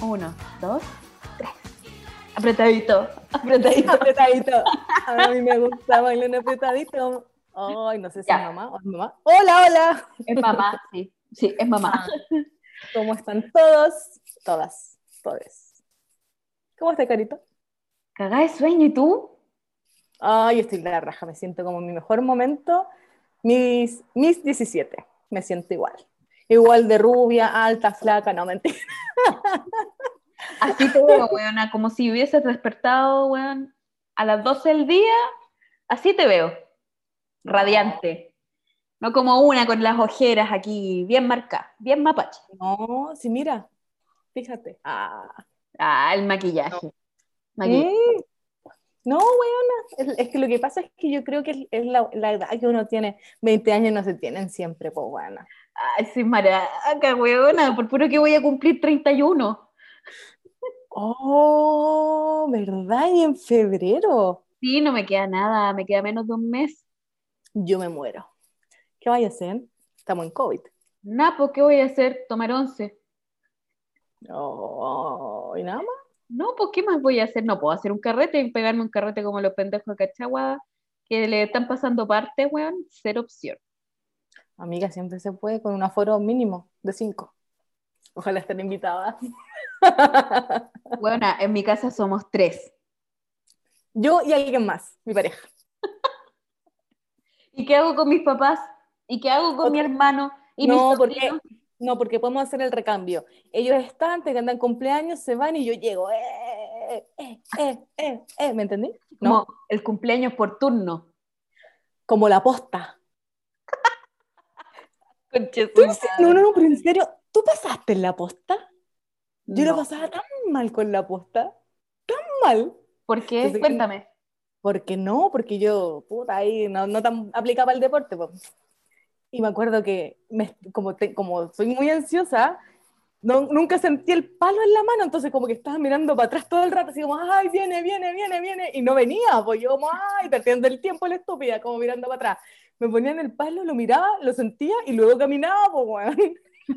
Uno, dos, tres. Apretadito, apretadito. Apretadito. A mí me gusta bailar apretadito. Ay, no sé si es mamá o es mamá. Hola, hola. Es mamá, sí. Sí, es mamá. Ah. ¿Cómo están todos? Todas, todos. ¿Cómo está, Carito? Cagá de sueño, ¿y tú? Ay, estoy la raja, me siento como en mi mejor momento. Mis, mis 17, me siento igual. Igual de rubia, alta, flaca, no, mentira. Así te veo, weona, como si hubieses despertado, weón, a las 12 del día, así te veo, radiante. No como una con las ojeras aquí, bien marcadas, bien mapache. No, sí, mira, fíjate. Ah, ah el maquillaje. No, weona, es, que lo que pasa es que yo creo que es, la, edad que uno tiene, 20 años no se tienen siempre, pues weona. Ay, sí, maraca, weona, por puro que voy a cumplir 31. Oh, ¿verdad? Y en febrero. Sí, no me queda nada, me queda menos de un mes. Yo me muero. ¿Qué voy a hacer? Estamos en COVID. Napo, ¿qué voy a hacer? Tomar once. Oh, ¿Y nada más? No, pues ¿qué más voy a hacer? No puedo hacer un carrete y pegarme un carrete como los pendejos de Cachagua que le están pasando parte, weón, cero opción. Amiga, siempre se puede con un aforo mínimo de cinco. Ojalá estén invitadas. Bueno, en mi casa somos tres. Yo y alguien más, mi pareja. ¿Y qué hago con mis papás? ¿Y qué hago con mi hermano? ¿Y no, porque, no, porque podemos hacer el recambio. Ellos están, te andan cumpleaños, se van y yo llego. Eh, eh, eh, eh, eh ¿Me entendí? No, el cumpleaños por turno. Como la posta. No, no, no, pero en serio, ¿tú pasaste en la posta? Yo lo pasaba tan mal con la posta, tan mal. ¿Por qué? Cuéntame. Porque no, porque yo, puta, ahí no, no tan aplicaba el deporte. Y me acuerdo que, me, como, como soy muy ansiosa, no, nunca sentí el palo en la mano, entonces como que estaba mirando para atrás todo el rato, así como, ay, viene, viene, viene, viene, y no venía, pues yo como, ay, perdiendo el tiempo la estúpida, como mirando para atrás. Me ponía en el palo, lo miraba, lo sentía y luego caminaba, pues, bueno,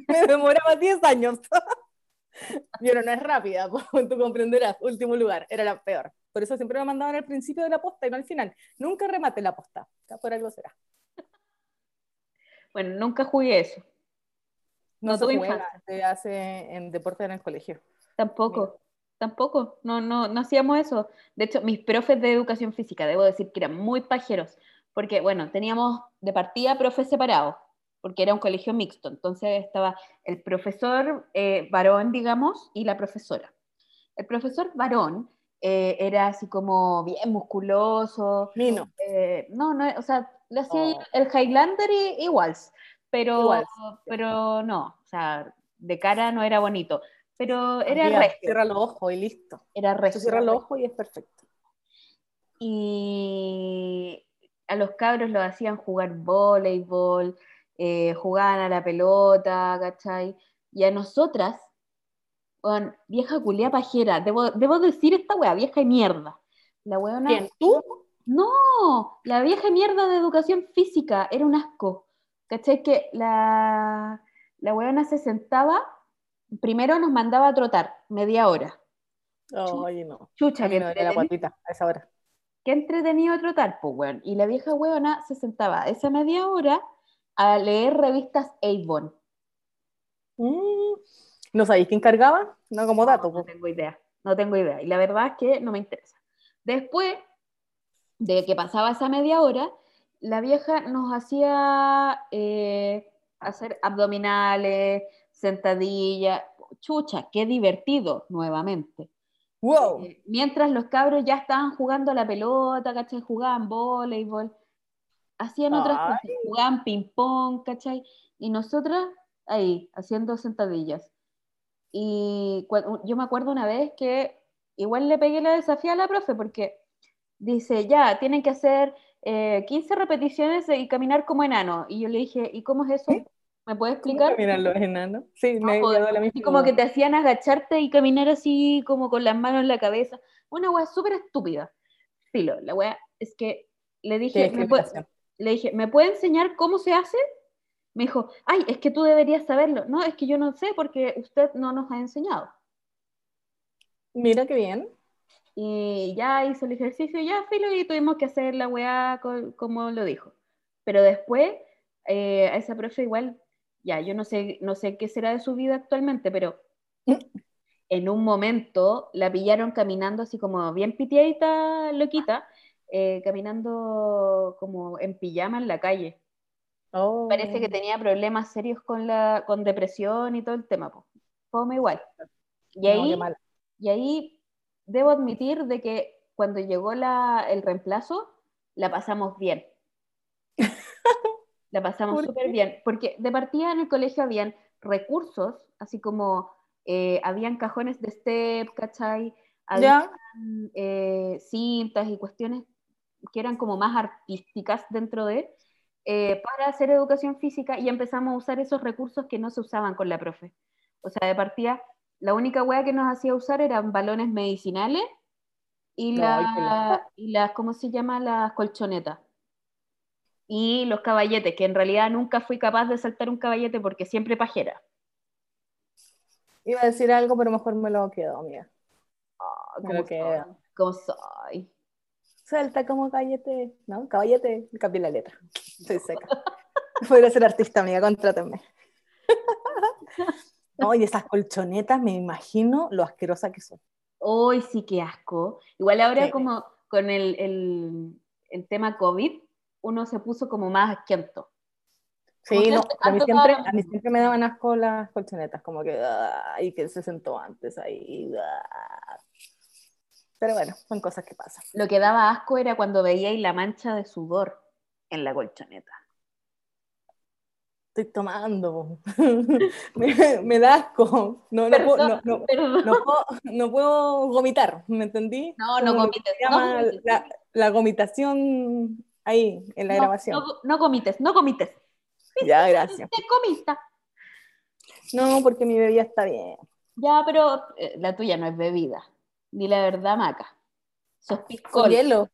me demoraba 10 años. Pero no es rápida, tú comprenderás. Último lugar, era la peor. Por eso siempre me mandaban al principio de la posta y no al final. Nunca remate la posta, por algo será. Bueno, nunca jugué eso. No, se juega, se hace en deporte en el colegio. Tampoco, tampoco, no, no, no hacíamos eso. De hecho, mis profes de educación física, debo decir que eran muy pajeros, porque bueno, teníamos de partida profes separados, porque era un colegio mixto, entonces estaba el profesor eh, varón, digamos, y la profesora. El profesor varón eh, era así como bien musculoso. Mino. Eh, no, no, o sea, le hacía oh. el Highlander y, igual, pero, pero no, o sea, de cara no era bonito, pero era resto. Cierra los ojos y listo. Era resto. Cierra los ojos y es perfecto. Y a los cabros lo hacían jugar voleibol, eh, jugaban a la pelota, ¿cachai? Y a nosotras, con vieja culia pajera, debo, decir esta wea, vieja y mierda. La weona, ¿Quién? ¿Tú? No, la vieja mierda de educación física, era un asco. ¿Cachai? Que la, la weona se sentaba, primero nos mandaba a trotar, media hora. Oye, no. Chucha, que no la guatita a esa hora. Qué entretenido trotar, pues, weón. Y la vieja weona se sentaba esa media hora a leer revistas Avon. Mm, ¿No sabéis quién cargaba? No como dato. No, tengo idea, no tengo idea. Y la verdad es que no me interesa. Después de que pasaba esa media hora, la vieja nos hacía eh, hacer abdominales, sentadillas. Chucha, qué divertido, nuevamente. Wow. Eh, mientras los cabros ya estaban jugando a la pelota, ¿cachai? Jugaban voleibol hacían otras cosas, jugaban ping-pong, ¿cachai? Y nosotras ahí, haciendo sentadillas. Y yo me acuerdo una vez que igual le pegué la desafía a la profe porque dice, ya, tienen que hacer 15 eh, repeticiones y caminar como enano. Y yo le dije, ¿y cómo es eso? ¿Me puedes explicar? Caminar los enanos. Sí, me no, la misma. como que te hacían agacharte y caminar así, como con las manos en la cabeza. Una wea súper estúpida. Filo, la wea es que le dije, ¿me, le dije, ¿me puede enseñar cómo se hace? Me dijo, ay, es que tú deberías saberlo. No, es que yo no sé porque usted no nos ha enseñado. Mira qué bien. Y ya hizo el ejercicio, ya filo, y tuvimos que hacer la weá como lo dijo. Pero después, eh, a esa profe igual, ya, yo no sé, no sé qué será de su vida actualmente, pero en un momento la pillaron caminando así como bien pitiadita, loquita, eh, caminando como en pijama en la calle. Parece que oh. tenía problemas serios con, la, con depresión y todo el tema. Pues. igual. Y ahí, y ahí debo admitir de que cuando llegó la, el reemplazo, la pasamos bien. la pasamos súper bien. Porque de partida en el colegio habían recursos, así como eh, habían cajones de step, ¿cachai? Habían eh, cintas y cuestiones que eran como más artísticas dentro de, eh, para hacer educación física y empezamos a usar esos recursos que no se usaban con la profe. O sea, de partida, la única hueá que nos hacía usar eran balones medicinales y, la, y las, ¿cómo se llama? Las colchonetas. Y los caballetes, que en realidad nunca fui capaz de saltar un caballete porque siempre pajera. Iba a decir algo, pero mejor me lo quedo, mía. Oh, ¿cómo, soy? ¿Cómo soy? Salta como caballete, ¿no? Caballete, cambié la letra. Estoy seca. Podría ser artista, amiga, contrátenme. Oye, esas colchonetas, me imagino lo asquerosa que son. Hoy sí, que asco. Igual ahora como con el, el, tema COVID, uno se puso como más asquiento. Sí, no, a, mí siempre, a mí siempre me daban asco las colchonetas, como que, ay, que se sentó antes ahí. Pero bueno, son cosas que pasan. Lo que daba asco era cuando veíais la mancha de sudor en la colchoneta estoy tomando, me, da asco, no, no, puedo, no, puedo, vomitar, ¿me entendí? No, no comites. La, la, gomitación ahí, en la grabación. No, comites, no comites. Ya, gracias. Te comista. No, porque mi bebida está bien. Ya, pero eh, la tuya no es bebida. Ni la verdad, Maca. Sos piscola. hielo.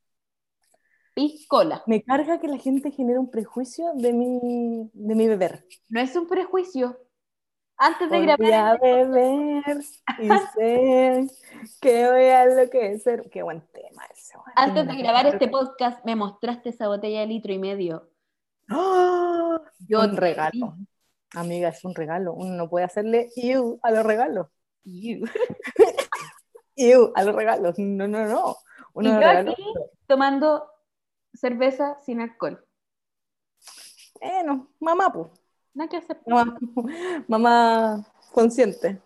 Piscola. Me carga que la gente genere un prejuicio de mi, de mi beber. No es un prejuicio. Antes de grabar. Voy a este beber y sé que voy a enloquecer. Qué buen tema ese. Antes de grabar este podcast, me mostraste esa botella de litro y medio. ¡Oh! Yo un regalo. Amiga, es un regalo. Uno no puede hacerle you a los regalos. You. you a los regalos. No, no, no. Uno y yo aquí tomando cerveza sin alcohol. Bueno, mamá, pues. Nada que hacer. Mamá, consciente.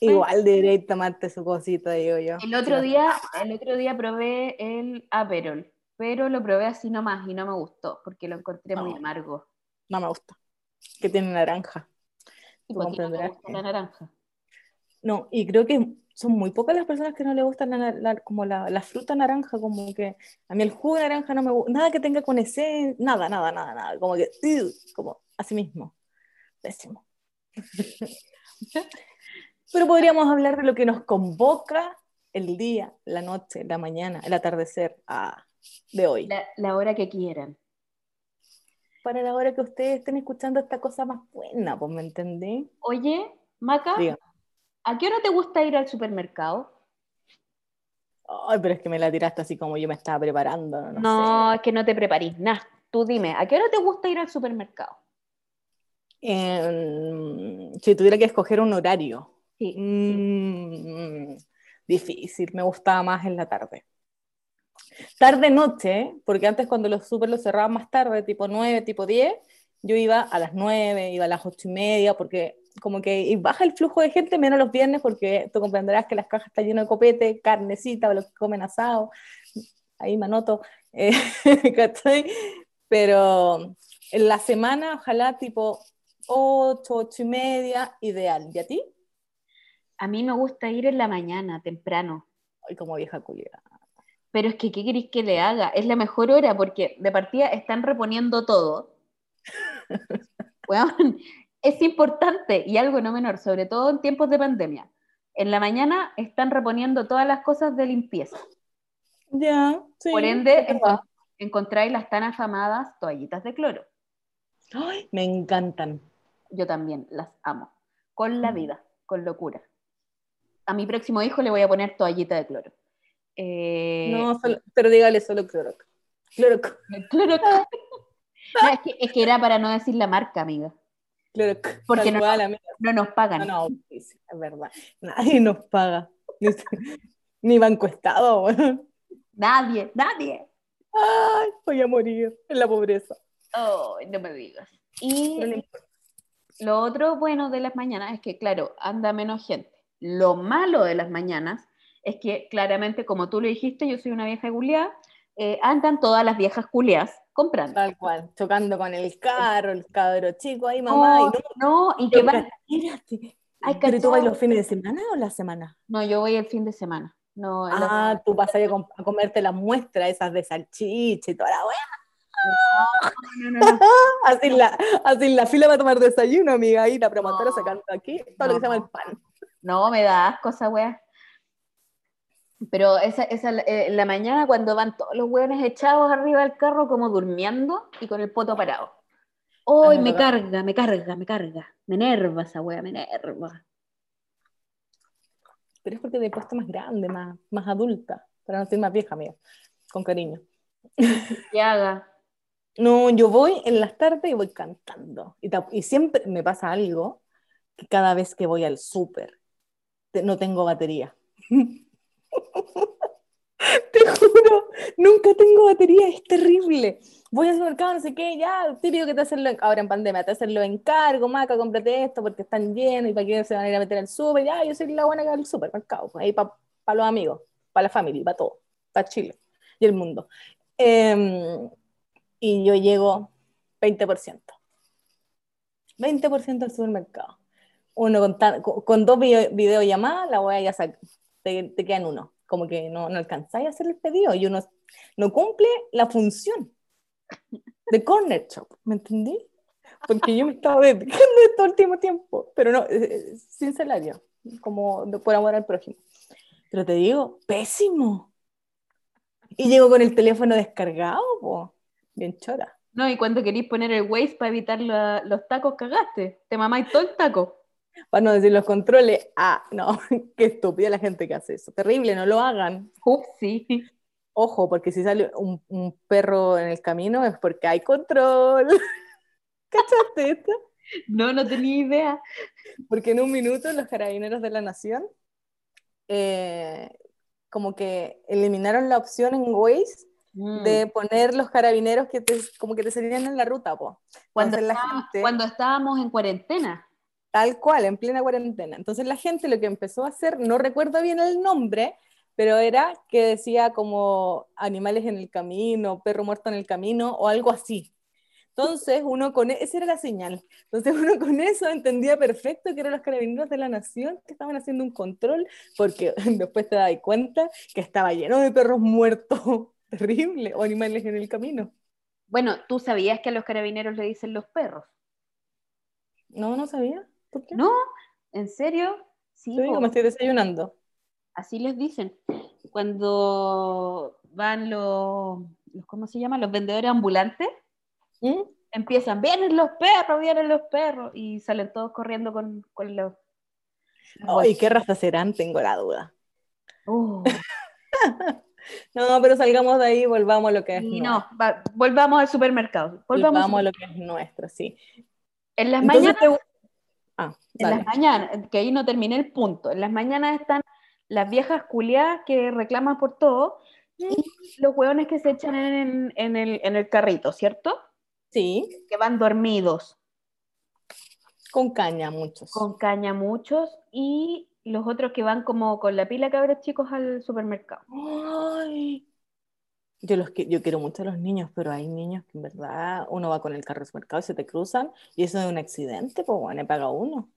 Igual debería tomarte su cosita, digo yo. El otro, día, el otro día probé el Aperol, pero lo probé así nomás y no me gustó, porque lo encontré muy amargo. No me gusta. Que tiene naranja. ¿Y por qué la naranja? No, y creo que son muy pocas las personas que no le gustan la, como la, fruta naranja, como que a mí el jugo de naranja no me gusta, nada que tenga con ese, nada, nada, nada, nada, como que, como así mismo, pésimo. Pero podríamos hablar de lo que nos convoca el día, la noche, la mañana, el atardecer ah, de hoy. La, hora que quieran. Para la hora que ustedes estén escuchando esta cosa más buena, pues me entendí. Oye, Maca, ¿A qué hora te gusta ir al supermercado? Ay, pero es que me la tiraste así como yo me estaba preparando. No, es que no te preparís nada. Tú dime, ¿a qué hora te gusta ir al supermercado? Si tuviera que escoger un horario. Sí. Mm, difícil, me gustaba más en la tarde. Tarde-noche, porque antes cuando los super los cerraban más tarde, tipo 9, tipo 10, yo iba a las 9, iba a las 8 y media, porque como que baja el flujo de gente, menos los viernes, porque tú comprenderás que las cajas están llenas de copete, carnecita, o los que comen asado, ahí manoto, eh, Pero en la semana, ojalá tipo 8, 8 y media, ideal. ¿Y a ti? A mí me gusta ir en la mañana, temprano. Ay, como vieja culia. Pero es que, ¿qué queréis que le haga? Es la mejor hora porque de partida están reponiendo todo. bueno, es importante y algo no menor, sobre todo en tiempos de pandemia. En la mañana están reponiendo todas las cosas de limpieza. Ya, sí. Por ende, encontráis las tan afamadas toallitas de cloro. Ay, me encantan. Yo también las amo. Con la mm. vida, con locura. A mi próximo hijo le voy a poner toallita de cloro. Eh, No, solo- pero dígale solo Clorox. Clorox. cloro. No, es, que, es que era para no decir la marca, amiga. Clorox. Porque no- cual, amiga. No nos pagan. No, no, es verdad. Nadie nos paga. Ni, ni Banco Estado. Nadie, nadie. Ay, voy a morir en la pobreza. Oh, no me digas. Y no importa. Lo otro bueno de las mañanas es que, claro, anda menos gente. Lo malo de las mañanas es que, claramente, como tú lo dijiste, yo soy una vieja culiada, eh, andan todas las viejas culiadas comprando. Tal cual, chocando con el carro, el cabro chico ahí, mamá. No, y no, no, y que van... espérate. Ay, ¿Pero tú vas los fines de semana o la semana? No, yo voy el fin de semana. No, la- Ah, tú vas a ir a, com- a comerte las muestras esas de salchicha y toda la wea. No, no, no. Así la, así la fila para tomar desayuno, amiga, ahí la promotora No. sacando aquí todo lo que se llama el pan. No, me da asco esa wea. Pero esa, esa, eh, la mañana cuando van todos los hueones echados arriba del carro como durmiendo y con el poto parado. ¡Ay, Ah, me no. carga, me carga, me carga! Me enerva esa wea, me enerva. Pero es porque te he puesto más grande, más, más adulta, para no ser más vieja, amiga, con cariño. Que haga. No, yo voy en las tardes y voy cantando. Y, y siempre me pasa algo, que cada vez que voy al súper, te- no tengo batería. Te juro, nunca tengo batería, es terrible. Voy al supermercado, no sé qué, ya, típico que te hacen ahora en pandemia, te hacen los encargos, maca, cómprate esto porque están llenos y para qué se van a ir a meter al súper, ya, yo soy la buena que va al supermercado, pues, ahí para los amigos, para la familia, para todo, para Chile y el mundo. Em, y yo llego 20%. 20% al supermercado. Uno con, tan- con, con dos video- videollamadas, la wea ya saca, te, te quedan uno. Como que no, no alcanzáis a hacer el pedido y uno no cumple la función de Corner Shop, ¿me entendí? Porque yo me estaba dedicando todo el último tiempo, pero no, eh, eh, sin salario, como de- por amor al prójimo. Pero te digo, pésimo. Y llego con el teléfono descargado, po. Bien chora. No, y cuando queréis poner el Waze para evitar la- los tacos, cagaste. Te mamáis todo el taco. Para no decir los controles, ah, no, qué estúpida la gente que hace eso. Terrible, no lo hagan. Upsi. Ojo, porque si sale un, un perro en el camino es porque hay control. ¿Cachaste esto? No, no tenía idea. Porque en un minuto los carabineros de la nación eh, como que eliminaron la opción en Waze Mm. de poner los carabineros que te, como que te salían en la ruta, po. cuando, Entonces la gente- cuando estábamos en cuarentena. Tal cual, en plena cuarentena. Entonces la gente lo que empezó a hacer, no recuerdo bien el nombre, pero era que decía como animales en el camino, perro muerto en el camino o algo así. Entonces uno con e- esa era la señal. Entonces uno con eso entendía perfecto que eran los carabineros de la nación que estaban haciendo un control, porque después te das cuenta que estaba lleno de perros muertos, terrible, o animales en el camino. Bueno, tú sabías que a los carabineros le dicen los perros. No, no sabía. ¿Por qué? ¿No? ¿En serio? Sí, digo, me estoy desayunando. así les dicen. Cuando van los, los, ¿cómo se llama? Los vendedores ambulantes, ¿Mm? empiezan, vienen los perros, vienen los perros, y salen todos corriendo con, con los... Ay, ¿qué raza serán? Tengo la duda. Uh, No, pero salgamos de ahí y volvamos a lo que es y no, va- volvamos al supermercado. Volvamos, Volvamos a lo que es nuestro, sí. En las Entonces mañanas te- Ah, En las mañanas, que ahí no terminé el punto. En las mañanas están las viejas culiadas que reclaman por todo y los hueones que se echan en, en el, en el carrito, ¿cierto? Sí, Que van dormidos, con caña muchos. con caña muchos, y los otros que van como con la pila cabros chicos al supermercado. Ay. Yo, los que, yo quiero mucho a los niños, pero hay niños que en verdad uno va con el carro al supermercado y se te cruzan y eso es un accidente, pues bueno, paga uno.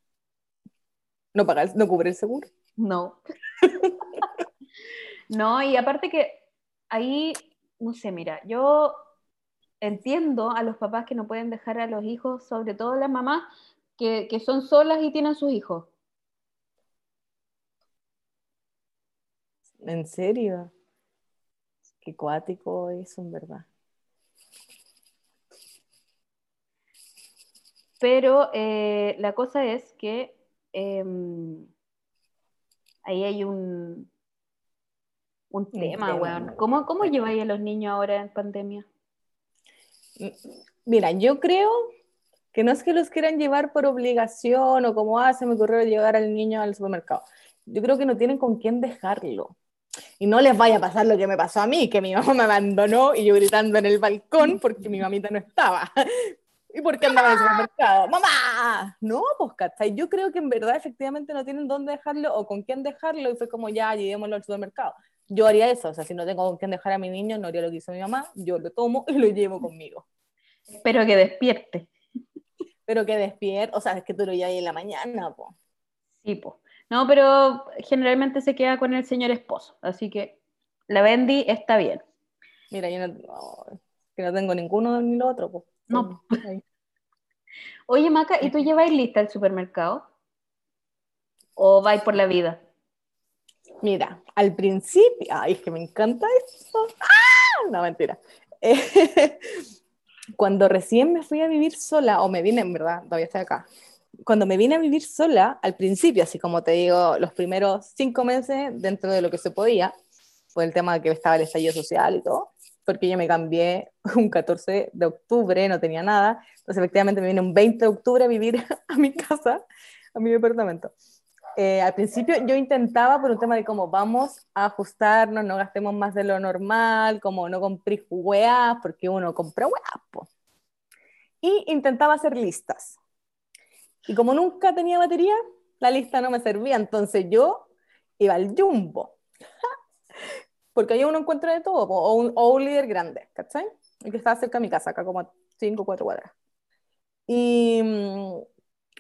No, paga el- no cubre el seguro. No. no, y aparte que ahí, no sé, mira, yo entiendo a los papás que no pueden dejar a los hijos, sobre todo las mamás, que, que son solas y tienen sus hijos. ¿En serio? Qué cuático eso, en verdad. Pero eh, la cosa es que em, ahí hay un, un Un tema, weón. ¿Cómo, ¿Cómo lleváis a los niños ahora en pandemia? Mira, yo creo que no es que los quieran llevar por obligación o como, ah, se me ocurrió llevar al niño al supermercado. Yo creo que no tienen con quién dejarlo. Y no les vaya a pasar lo que me pasó a mí, que mi mamá me abandonó y yo gritando en el balcón porque mi mamita no estaba. ¿Y por qué andaba en el supermercado? ¡Mamá! No, pues, ¿cachai? Yo creo que en verdad efectivamente no tienen dónde dejarlo o con quién dejarlo y fue como, ya, llevémoslo al supermercado. Yo haría eso, o sea, si no tengo con quién dejar a mi niño, no haría lo que hizo mi mamá, yo lo tomo y lo llevo conmigo. Espero que despierte. Pero que despierta, o sea, es que tú lo llevas ahí en la mañana, po. Sí, po. No, pero generalmente se queda con el señor esposo, así que la Bendy está bien. Mira, yo no, no, que no tengo ninguno ni lo otro, po. No. Oye, Maca, ¿y tú lleváis lista al supermercado? ¿O vais por la vida? Mira, al principio, ay, es que me encanta eso. ¡Ah! No, mentira. Eh, cuando recién me fui a vivir sola, o me vine, en verdad, todavía estoy acá. Cuando me vine a vivir sola, al principio, así como te digo, los primeros cinco meses dentro de lo que se podía, por el tema de que estaba el estallido social y todo, porque yo me cambié un 14 de octubre, no tenía nada, entonces efectivamente me vine un 20 de octubre a vivir a mi casa, a mi departamento. Eh, al principio yo intentaba por un tema de cómo vamos a ajustarnos, no gastemos más de lo normal, como no compré weas, porque uno compra weas, po. Y intentaba hacer listas. Y como nunca tenía batería, la lista no me servía, entonces yo iba al jumbo. porque ahí uno encuentra de todo, o un, o un líder grande, ¿cachai? El que estaba cerca de mi casa, acá como a 5 o 4 cuadras. Y, mm,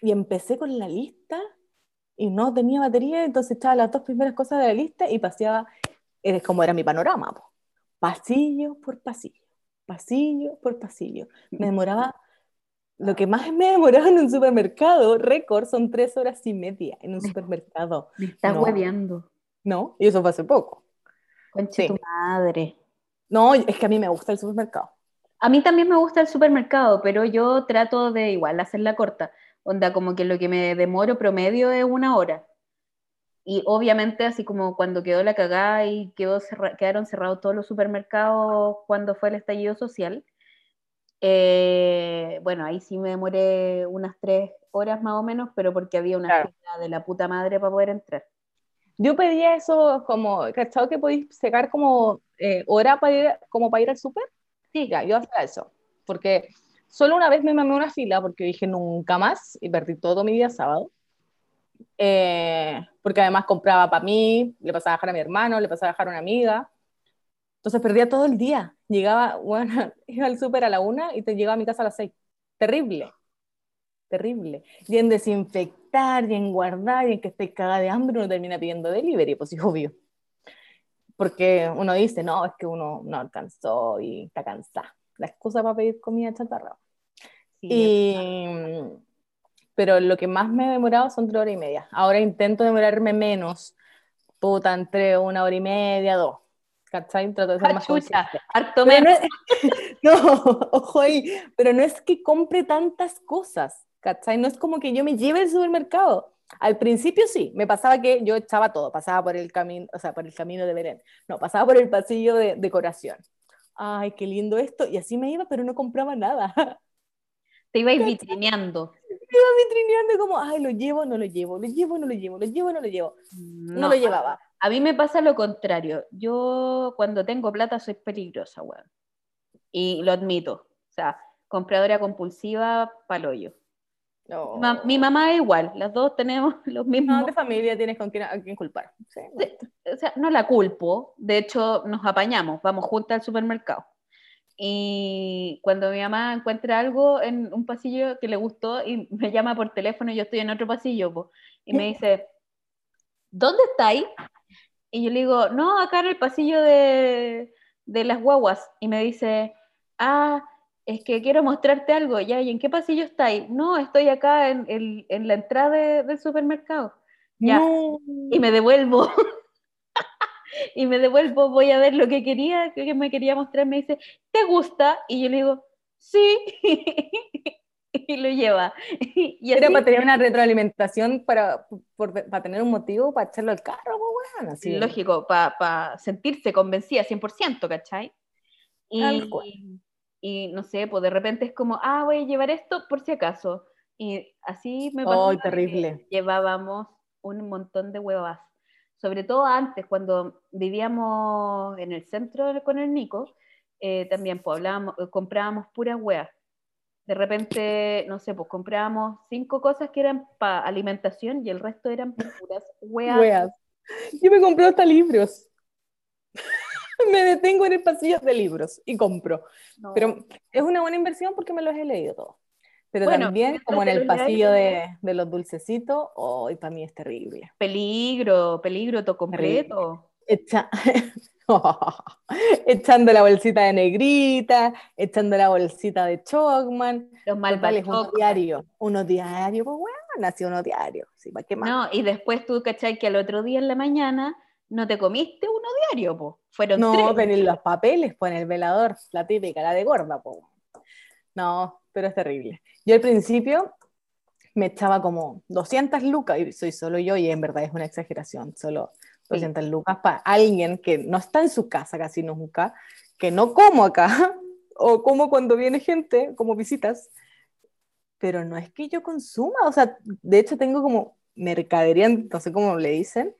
y empecé con la lista y no tenía batería, entonces echaba las dos primeras cosas de la lista y paseaba, es como era mi panorama, po. pasillo por pasillo, pasillo por pasillo. Me demoraba, lo que más me demoraba en un supermercado, récord, son tres horas y media en un supermercado. Me estás No. hueveando. No, y eso fue hace poco. Conche Sí. tu madre. No, es que a mí me gusta el supermercado. A mí también me gusta el supermercado, pero yo trato de igual hacerla corta. Onda, como que lo que me demoro promedio es una hora. Y obviamente, así como cuando quedó la cagada y quedó cerra- quedaron cerrados todos los supermercados cuando fue el estallido social, eh, bueno, ahí sí me demoré unas tres horas más o menos, pero porque había una Claro. fila de la puta madre para poder entrar. Yo pedía eso como, ¿cachado que podéis sacar como eh, hora para ir, como para ir al súper? Sí, Ya, yo hacía eso, porque solo una vez me mamé una fila porque dije nunca más y perdí todo mi día sábado. Eh, porque además compraba para mí, le pasaba a dejar a mi hermano, le pasaba a dejar a una amiga. Entonces perdía todo el día. Llegaba, bueno, iba al súper a la una y te llegaba a mi casa a las seis. Terrible, terrible. Y en desinfectar, y en guardar, y en que esté cagada de hambre, uno termina pidiendo delivery, pues sí, obvio. Porque uno dice, no, es que uno no alcanzó y está cansado. La excusa para pedir comida chatarra. sí, Y, pero lo que más me he demorado son tres horas y media. Ahora intento demorarme menos. Puta, entre una hora y media, dos. ¿Cachai? Trato de ser más chucha, harto menos. no, es- no, ojo ahí, pero no es que compre tantas cosas, ¿cachai? No es como que yo me lleve al supermercado. Al principio sí, me pasaba que yo echaba todo, pasaba por el camino, o sea, por el camino de Belén, no, pasaba por el pasillo de decoración. Ay, qué lindo esto, y así me iba, pero no compraba nada. Te ibais vitrineando. Iba vitrineando como, ay, lo llevo, no lo llevo, lo llevo, no lo llevo, lo llevo, no lo llevo. No, No, lo llevaba. A mí me pasa lo contrario. Yo cuando tengo plata soy peligrosa, weón. Y lo admito. O sea, compradora compulsiva, paloyo. No. Ma- mi mamá es igual, las dos tenemos los No, mismos. de familia tienes con quién, a quién culpar. Sí, O sea, no la culpo. De hecho, nos apañamos, vamos juntas al supermercado. Y cuando mi mamá encuentra algo en un pasillo que le gustó y me llama por teléfono, yo estoy en otro pasillo, po, y me dice, ¿dónde estáis? Y yo le digo, no, acá en el pasillo de, de las guaguas. Y me dice, ah, es que quiero mostrarte algo. Ya, ¿y en qué pasillo estáis? No, estoy acá en, en- en la entrada de- del supermercado. Ya. No. Y me devuelvo. y me devuelvo, voy a ver lo que quería, que me quería mostrar. Me dice, ¿te gusta? Y yo le digo, sí. y lo lleva. Y Era para tener una retroalimentación, para, por- para tener un motivo para echarlo al carro, weón, así. lógico, para sentirse convencida 100%, ¿cachai? Y, y no sé, pues de repente es como, ah, voy a llevar esto por si acaso. Y así me pasó. Que terrible. Llevábamos un montón de huevas. Sobre todo antes, cuando vivíamos en el centro con el Nico, eh, también pues, hablábamos, eh, comprábamos puras huevas. De repente, no sé, pues comprábamos cinco cosas que eran para alimentación y el resto eran puras huevas. Yo me compré hasta libros. me detengo en el pasillo de libros y compro. No. Pero es una buena inversión porque me los he leído todos. Pero Bueno, también, como en el pasillo de, de los dulcecitos, hoy para mí es terrible. Peligro, peligro, todo completo. Echa- echando la bolsita de negrita, echando la bolsita de Chocman. Los Total, es uno malvachoc. diario. Uno diario, pues bueno, nació uno diario. Sí, ¿para qué más? No, y después tú, ¿cachai? Que al otro día en la mañana no te comiste uno diario, po. Fueron No, tres. ven los papeles, pues en el velador, la típica, la de gorda, pues. No, pero es terrible. Yo al principio me echaba como 200 lucas, y soy solo yo, y en verdad es una exageración, solo 200 lucas para alguien que no está en su casa casi nunca, que no como acá, o como cuando viene gente, como visitas, pero no es que yo consuma, o sea, de hecho tengo como mercadería, no sé cómo le dicen,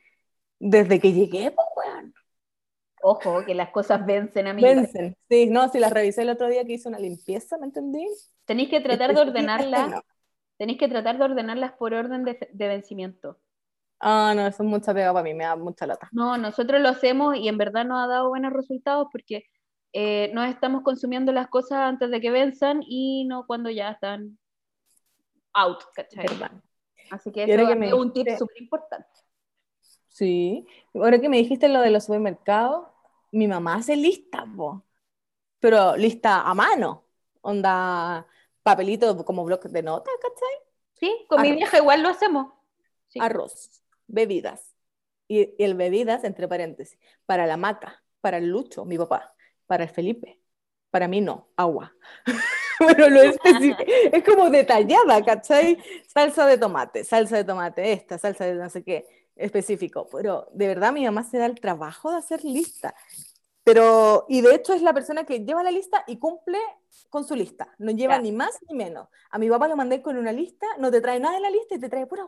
desde que llegué, pues, weón. Ojo, que las cosas vencen, amiga. Vencen. Sí, no, si las revisé el otro día que hice una limpieza, ¿me entendí? Tenéis que tratar de ordenarlas, tenéis que tratar de ordenarlas por orden de, de vencimiento. Ah, no, eso es mucha pega para mí, me da mucha lata. No, nosotros lo hacemos y en verdad nos ha dado buenos resultados porque eh, no estamos consumiendo las cosas antes de que venzan y no cuando ya están out, ¿cachai? ¿Verdad? Así que eso que me es un tip súper importante. Sí. Ahora que me dijiste lo de los supermercados, mi mamá hace lista, po. Pero lista a mano. Onda, papelito como bloques de notas, ¿cachai? Sí, con mi Arroz. vieja igual lo hacemos. Sí. Arroz, bebidas. Y, y el bebidas, entre paréntesis, para la maca, para el Lucho, mi papá, para el Felipe. Para mí no, agua. Bueno, lo específico. Es como detallada, ¿cachai? Salsa de tomate, salsa de tomate, esta, salsa de no sé qué, específico. Pero de verdad mi mamá se da el trabajo de hacer lista. Pero, y de hecho es la persona que lleva la lista y cumple con su lista. No lleva ni más ni menos. A mi papá lo mandé con una lista, no te trae nada de la lista y te trae pura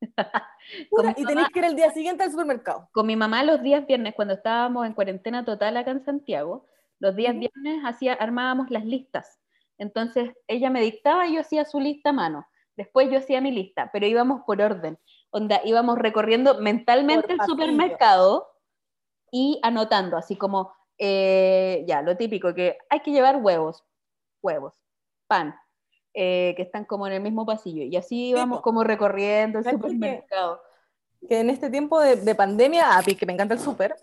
mi y tenés que ir el día siguiente al supermercado. Con mi mamá los días viernes, cuando estábamos en cuarentena total acá en Santiago, los días viernes hacía, armábamos las listas. Entonces ella me dictaba y yo hacía su lista a mano. Después yo hacía mi lista, pero íbamos por orden. Onda, íbamos recorriendo mentalmente el supermercado y anotando, así como, eh, ya, lo típico, que hay que llevar huevos, huevos, pan, eh, que están como en el mismo pasillo. Y así íbamos como recorriendo el ¿Cachai que- supermercado. que en este tiempo de, de pandemia, a mí que me encanta el súper,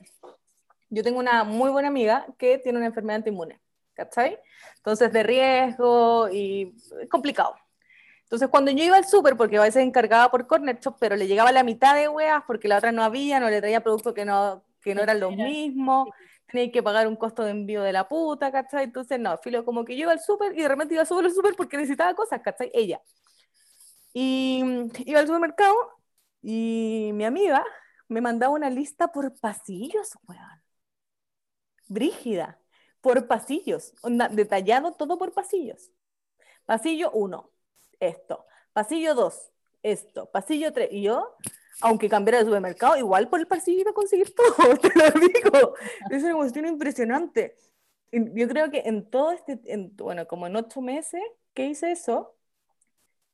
yo tengo una muy buena amiga que tiene una enfermedad autoinmune, ¿cachai? Entonces de riesgo y es complicado. Entonces cuando yo iba al súper, porque a veces encargaba por Corner Shop, pero le llegaba la mitad de weas porque la otra no había, no le traía productos que no, que no eran los mismos, tenía que pagar un costo de envío de la puta, ¿cachai? Entonces no, filo, como que yo iba al súper y de repente iba solo al súper porque necesitaba cosas, ¿cachai? Ella. Y iba al supermercado y mi amiga me mandaba una lista por pasillos, weón. Brígida, por pasillos, detallado todo por pasillos. Pasillo 1, esto. Pasillo 2, esto. Pasillo 3, y yo, aunque cambiara de supermercado, igual por el pasillo iba a conseguir todo, te lo digo. Es una cuestión impresionante. Yo creo que en todo este, en- bueno, como en ocho meses que hice eso,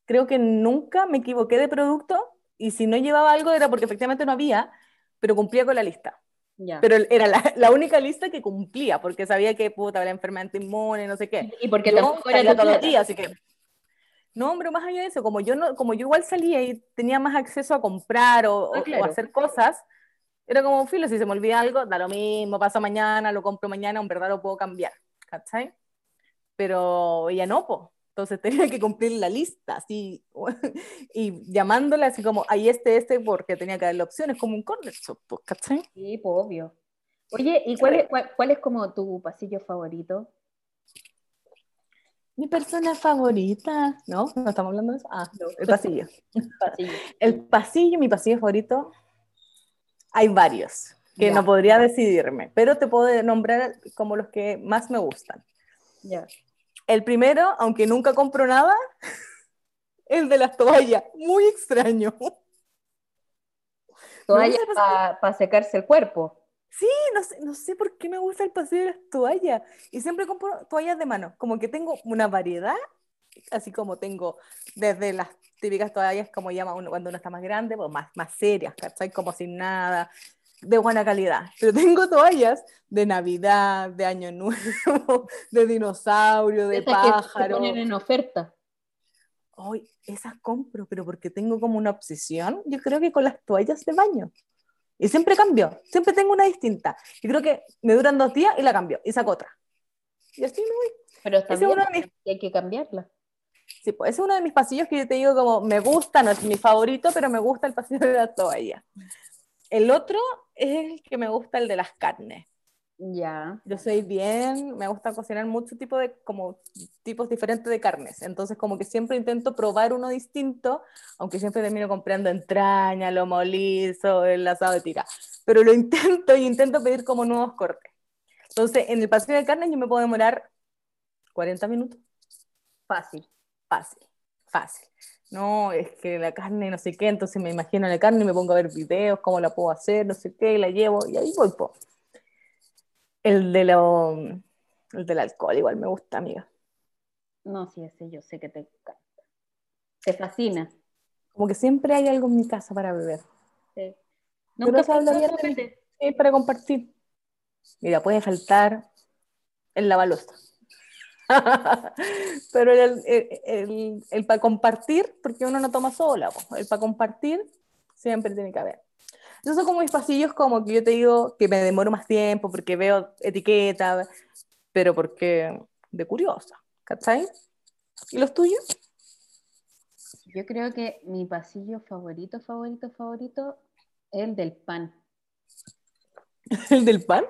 creo que nunca me equivoqué de producto y si no llevaba algo era porque efectivamente no había, pero cumplía con la lista. Ya. Pero era la, la única lista que cumplía porque sabía que puta, la enfermedad inmune, no sé qué. y porque Yo tampoco era todos los días, así que... No, hombre, más allá de eso, como yo, no, como yo igual salía y tenía más acceso a comprar o, Ah, o- o claro. hacer cosas, era como, filo, si se me olvida algo, da lo mismo, pasa mañana, lo compro mañana, en verdad lo puedo cambiar, ¿cachai? Pero ella no, po. Entonces tenía que cumplir la lista, así, y llamándola así como, ahí este, este, porque tenía que darle opciones, como un corner shop, pues, ¿cachai? Sí, pues obvio. Oye, ¿y cuál es, cuál, cuál es como tu pasillo favorito? Mi persona favorita, ¿no? ¿No estamos hablando de eso? Ah, el pasillo. pasillo. El pasillo, mi pasillo favorito, hay varios que no podría decidirme, pero te puedo nombrar como los que más me gustan. Ya. El primero, aunque nunca compro nada, el de las toallas, muy extraño. Toallas para secarse el cuerpo. Sí, no sé, no sé por qué me gusta el pasillo de las toallas. Y siempre compro toallas de mano. Como que tengo una variedad, así como tengo desde las típicas toallas, como llama uno cuando uno está más grande, pues más, más serias, ¿cachai? Como sin nada, de buena calidad. Pero tengo toallas de Navidad, de Año Nuevo, de dinosaurio, de pájaro. Que ponen en oferta. Hoy esas compro, pero porque tengo como una obsesión, yo creo que con las toallas de baño. Y siempre cambio, siempre tengo una distinta. Y creo que me duran dos días y la cambio y saco otra. Y así me voy. Pero está bien, hay que cambiarla. Sí, pues ese es uno de mis pasillos que yo te digo como me gusta, no es mi favorito, pero me gusta el pasillo de la toalla. El otro es el que me gusta, el de las carnes. Ya. Yo soy bien, me gusta cocinar mucho tipo de, como tipos diferentes de carnes. Entonces, como que siempre intento probar uno distinto, aunque siempre termino comprando entraña, lomo liso, el asado de tira. Pero lo intento y intento pedir como nuevos cortes. Entonces, en el pasillo de carnes yo me puedo demorar 40 minutos. Fácil. Fácil, fácil. No, es que la carne no sé qué, entonces me imagino la carne y me pongo a ver videos, cómo la puedo hacer, no sé qué, y la llevo, y ahí voy, po. El, de lo, el del alcohol igual me gusta, amiga. No, sí, ese yo sé que te encanta. Te fascina. Como que siempre hay algo en mi casa para beber. Sí. Nunca sí, para compartir. Mira, puede faltar el lavalosa. Pero el, el, el, para compartir, porque uno no toma sola, el para compartir siempre tiene que haber. Esos son como mis pasillos, como que yo te digo que me demoro más tiempo porque veo etiqueta, pero porque de curiosa, ¿cachai? ¿Y los tuyos? Yo creo que mi pasillo favorito, favorito, favorito es el del pan. ¿El del pan?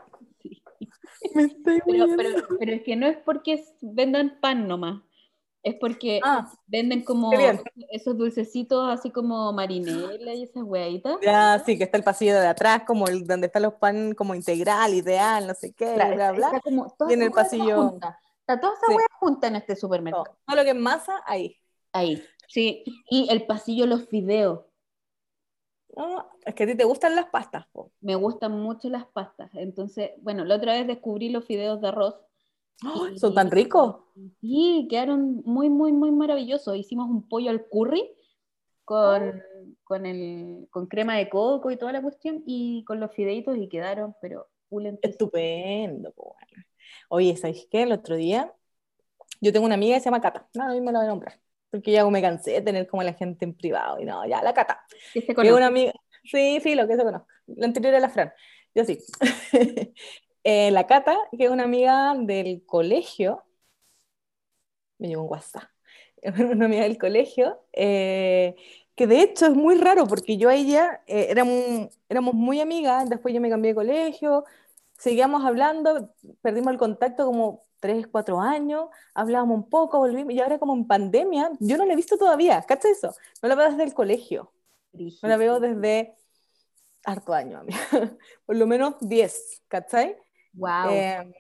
Me estoy pero, pero, pero, es que no es porque vendan pan nomás. Es porque ah, venden como esos dulcecitos así como marinela y esas hueitas. Ya, sí, que está el pasillo de atrás, como el donde están los pan como integral, ideal, no sé qué, bla, bla. y en el pasillo. Está toda esa sí. junta en este supermercado. Todo lo que es masa, ahí. Ahí, sí. Y el pasillo, los fideos. No, es que a ti te gustan las pastas. Me gustan mucho las pastas. Entonces, bueno, la otra vez descubrí los fideos de arroz ¿Son tan ricos? Sí, quedaron muy, muy, muy maravillosos. Hicimos un pollo al curry con, oh. con, el, con crema de coco y toda la cuestión y con los fideitos y quedaron, pero Estupendo. Oye, ¿sabes qué? El otro día yo tengo una amiga que se llama Cata. No, a mí me la voy a nombrar. Porque ya me cansé de tener como la gente en privado. Y no, ya, la Cata. ¿Qué se una amiga. Sí, sí, lo que se conozco. La anterior era la Fran. Yo sí. Eh, la Cata, que es una amiga del colegio, me llegó un WhatsApp, una amiga del colegio, eh, que de hecho es muy raro porque yo a ella eh, éramos, éramos muy amigas, después yo me cambié de colegio, seguíamos hablando, perdimos el contacto como tres, cuatro años, hablábamos un poco, volvimos, y ahora como en pandemia, yo no la he visto todavía, ¿cachai eso? No la veo desde el colegio, no la veo desde harto año, por lo menos diez, ¿cachai? Wow. Em,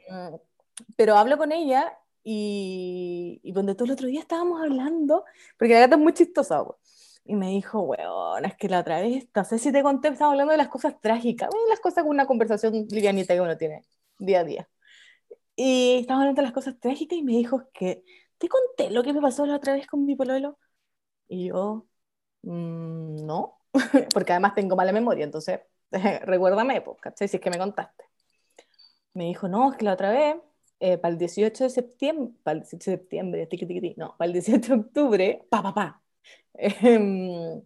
pero hablo con ella y, y donde tú el otro día estábamos hablando, porque la gata es muy chistosa, y me dijo, weón, es que la otra vez, no sé si te conté, estábamos hablando de las cosas trágicas, las cosas con una conversación livianita que uno tiene día a día. Y estábamos hablando de las cosas trágicas y me dijo que, ¿te conté lo que me pasó la otra vez con mi pololo? Y yo, mm, no, porque además tengo mala memoria, entonces recuérdame, pues. Si es que me contaste me dijo, no, es que la otra vez, eh, para el 18 de septiembre, para el 18 de septiembre, no, para el 18 de octubre, pa, pa, pa, em,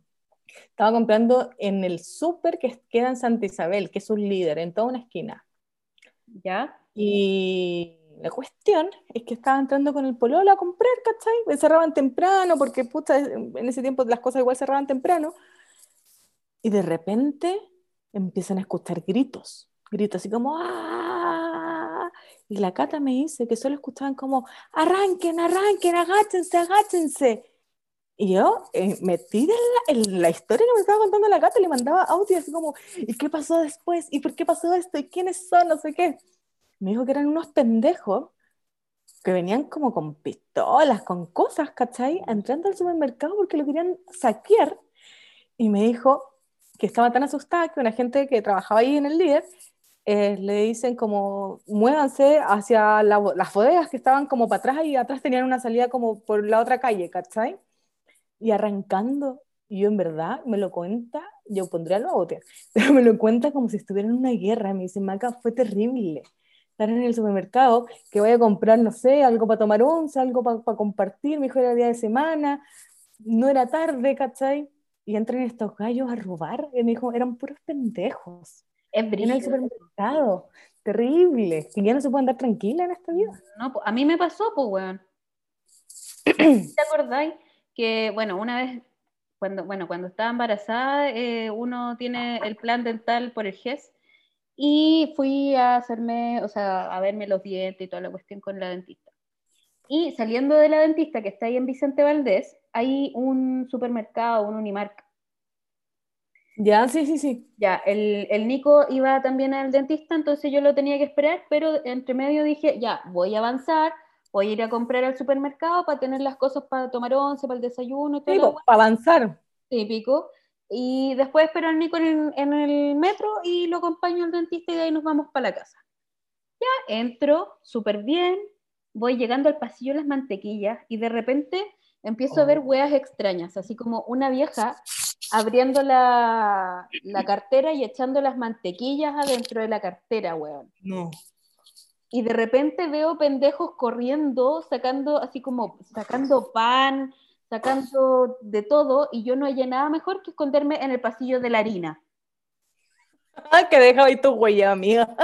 estaba comprando en el súper que queda en Santa Isabel, que es un líder en toda una esquina. ¿Ya? Y la cuestión es que estaba entrando con el pololo a comprar, ¿cachai? Cerraban temprano, porque puta, en ese tiempo las cosas igual cerraban temprano. Y de repente empiezan a escuchar gritos, gritos así como ¡ah! Y la Cata me dice que solo escuchaban como, arranquen, arranquen, agáchense, agáchense. Y yo, eh, metida en la, en la, historia que me estaba contando la Cata, le mandaba audio así como, ¿y qué pasó después? ¿Y por qué pasó esto? ¿Y quiénes son? No sé qué. Me dijo que eran unos pendejos que venían como con pistolas, con cosas, ¿cachai? Entrando al supermercado porque lo querían saquear. Y me dijo que estaba tan asustada que una gente que trabajaba ahí en el líder eh, le dicen como muévanse hacia las bodegas que estaban como para atrás y atrás tenían una salida como por la otra calle, ¿cachai? Y arrancando, y yo en verdad me lo cuenta, yo pondría los botes, pero me lo cuenta como si estuviera en una guerra, me dice, Maca, fue terrible estar en el supermercado, que voy a comprar, no sé, algo para tomar once, algo para compartir, mi hijo era día de semana, no era tarde, ¿cachai? Y entran estos gallos a robar, y me dijo, eran puros pendejos. Es en el supermercado, terrible, que ya no se puede andar tranquila en esta vida. No, a mí me pasó, pues, weón. ¿Te acordáis que, bueno, una vez, cuando, bueno, cuando estaba embarazada, eh, uno tiene el plan dental por el GES, y fui a hacerme, o sea, a verme los dientes y toda la cuestión con la dentista. Y saliendo de la dentista que está ahí en Vicente Valdés, hay un supermercado, un Unimark. Ya, sí, sí, sí. Ya, el, el, Nico iba también al dentista, entonces yo lo tenía que esperar, pero entre medio dije, ya, voy a avanzar, voy a ir a comprar al supermercado para tener las cosas para tomar once, para el desayuno. Todo sí, para avanzar. Típico. Y después espero al Nico en, en, el metro y lo acompaño al dentista y de ahí nos vamos para la casa. Ya entro súper bien, voy llegando al pasillo de las mantequillas y de repente empiezo a ver hueas extrañas, así como una vieja abriendo la, la, cartera y echando las mantequillas adentro de la cartera, weón. No. Y de repente veo pendejos corriendo, sacando así como, sacando pan, sacando de todo y yo no hallé nada mejor que esconderme en el pasillo de la harina. Ah, que deja ahí tu huella, amiga.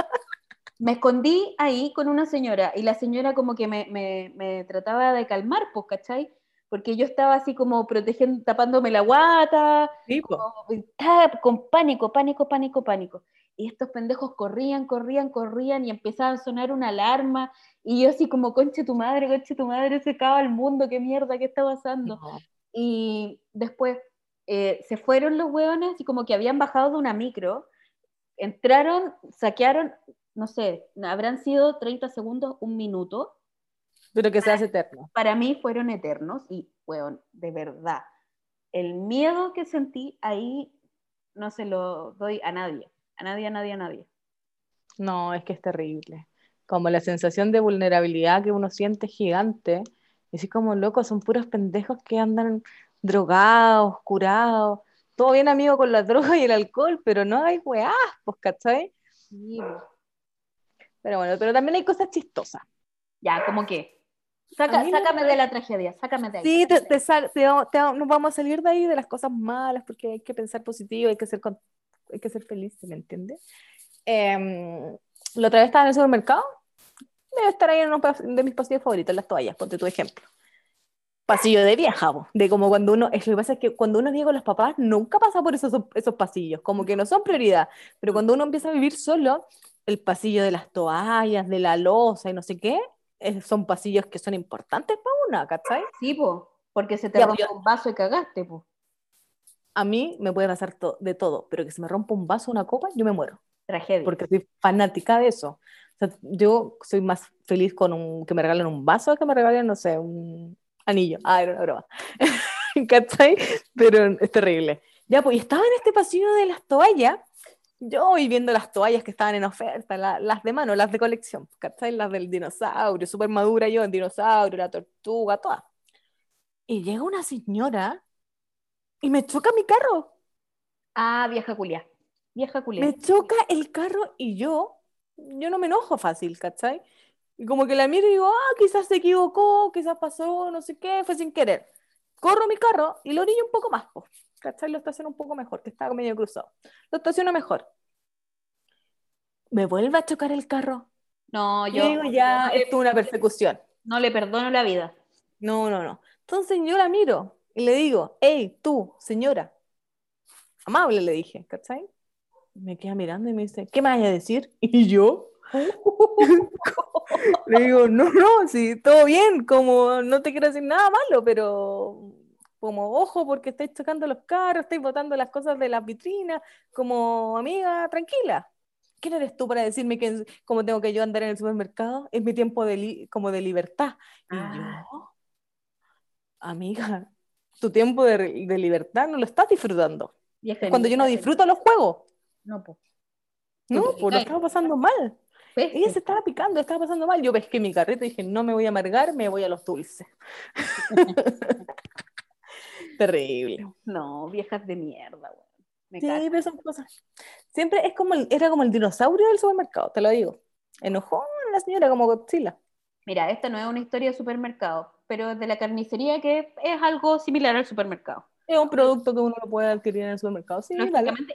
Me escondí ahí con una señora y la señora como que me, me, me trataba de calmar, pues, ¿cachai? Porque yo estaba así como protegiendo, tapándome la guata, sí, como, estaba con pánico, pánico, pánico, pánico. Y estos pendejos corrían, corrían, corrían y empezaba a sonar una alarma y yo así como, conche tu madre, conche tu madre, se acaba el mundo, qué mierda, qué está pasando. Y después eh, se fueron los hueones y como que habían bajado de una micro, entraron, saquearon, no sé, habrán sido 30 segundos, un minuto. Pero que se hace eterno. Para mí fueron eternos y, hueón, de verdad, el miedo que sentí ahí no se lo doy a nadie, a nadie, a nadie, a nadie. No, es que es terrible como la sensación de vulnerabilidad que uno siente gigante. Y así como locos, son puros pendejos que andan drogados, curados. Todo bien amigo con la droga y el alcohol, pero no hay weás, pues, ¿cachai? Sí. Pero bueno, pero también hay cosas chistosas. Ya, como que. sácame de la tragedia, sácame de ahí. Sí, te, te, te, nos vamos a salir de ahí, de las cosas malas, porque hay que pensar positivo, hay que ser, hay que ser feliz, ¿me entiendes? Eh, la otra vez estaba en el supermercado, debe estar ahí en uno de mis pasillos favoritos, las toallas, ponte tu ejemplo. Pasillo de vieja, de como cuando uno, es lo que pasa es que cuando uno vive con los papás, nunca pasa por esos, esos pasillos, como que no son prioridad, pero cuando uno empieza a vivir solo, el pasillo de las toallas, de la losa y no sé qué, son pasillos que son importantes para una, ¿cachai? Sí, po, porque se te ya, rompe un vaso y cagaste, po. A mí me puede pasar de todo, pero que se me rompa un vaso una copa, yo me muero. Tragedia. Porque soy fanática de eso. O sea, yo soy más feliz con un, que me regalen un vaso que me regalen, no sé, un anillo. Ah, era una broma. ¿Cachai? Pero es terrible. Ya, pues estaba en este pasillo de las toallas. Yo voy viendo las toallas que estaban en oferta, las de mano, las de colección, ¿cachai? Las del dinosaurio, súper madura yo, el dinosaurio, la tortuga, todas. Y llega una señora y me choca mi carro. Ah, vieja culia. Vieja culia. Me choca el carro y yo, yo no me enojo fácil, ¿cachai? Y como que la miro y digo, ah, quizás se equivocó, quizás pasó, no sé qué, fue sin querer. Corro mi carro y lo orillo un poco más, ¿cachai? Lo estaciono un poco mejor, que estaba medio cruzado. Lo estaciono mejor. Me vuelve a chocar el carro. No, yo. digo, ya, esto es una persecución. No le perdono la vida. No, no, no. Entonces yo la miro y le digo, hey, tú, señora. Amable le dije, ¿cachai? me queda mirando y me dice, ¿qué me vas a decir? Y yo, Le digo, no, no, sí, todo bien, como no te quiero decir nada malo, pero como ojo porque estáis chocando los carros, estáis botando las cosas de las vitrinas, como amiga, tranquila. ¿Quién eres tú para decirme que cómo tengo que yo andar en el supermercado? Es mi tiempo de como de libertad. Y Ah. yo, amiga, tu tiempo de, de libertad no lo estás disfrutando. Cuando yo no disfruto los juegos. No, po. No, pues lo estaba pasando mal. Peste. Ella se estaba picando, estaba pasando mal. Yo pesqué mi carreta y dije, no me voy a amargar, me voy a los dulces. Terrible. No, viejas de mierda. Me Sí, cago. pero son cosas. Siempre es como el- era como el dinosaurio del supermercado, te lo digo. Enojó la señora como Godzilla. Mira, esta no es una historia de supermercado, pero de la carnicería que es algo similar al supermercado. Es un producto que uno lo puede adquirir en el supermercado. Sí,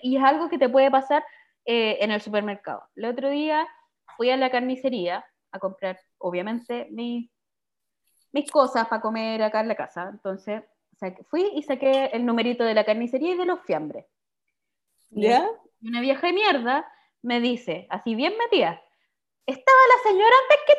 y es algo que te puede pasar eh, en el supermercado. El otro día fui a la carnicería a comprar, obviamente, mi- mis cosas para comer acá en la casa. Entonces, saqué- fui y saqué el numerito de la carnicería y de los fiambres. ¿Ya? Y una vieja de mierda me dice, así bien metida, estaba la señora antes que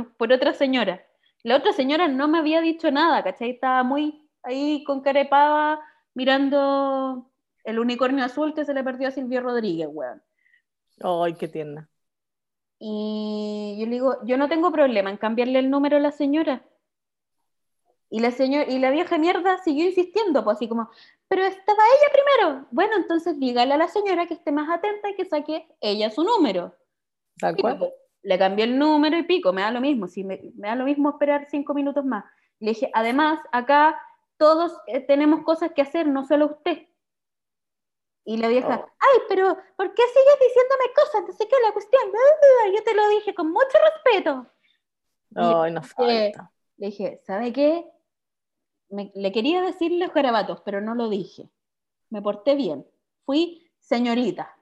tú, por otra señora. La otra señora no me había dicho nada, ¿cachai? Estaba muy ahí con pava mirando el unicornio azul que se le perdió a Silvio Rodríguez, weón. Ay, qué tierna. Y yo le digo, yo no tengo problema en cambiarle el número a la señora. Y la, señora, y la vieja mierda siguió insistiendo, pues así como, pero estaba ella primero. Bueno, entonces dígale a la señora que esté más atenta y que saque ella su número. Tal cual. pues, Le cambié el número y pico, me da lo mismo, si me, me da lo mismo esperar cinco minutos más. Le dije, además, acá todos eh, tenemos cosas que hacer, no solo usted. Y la vieja, Oh. ay, pero ¿por qué sigues diciéndome cosas? No sé qué la cuestión. Yo te lo dije con mucho respeto. Ay, no Eh, falta. Le dije, ¿sabe qué? Me- le quería decirle garabatos, pero no lo dije. Me porté bien. Fui señorita.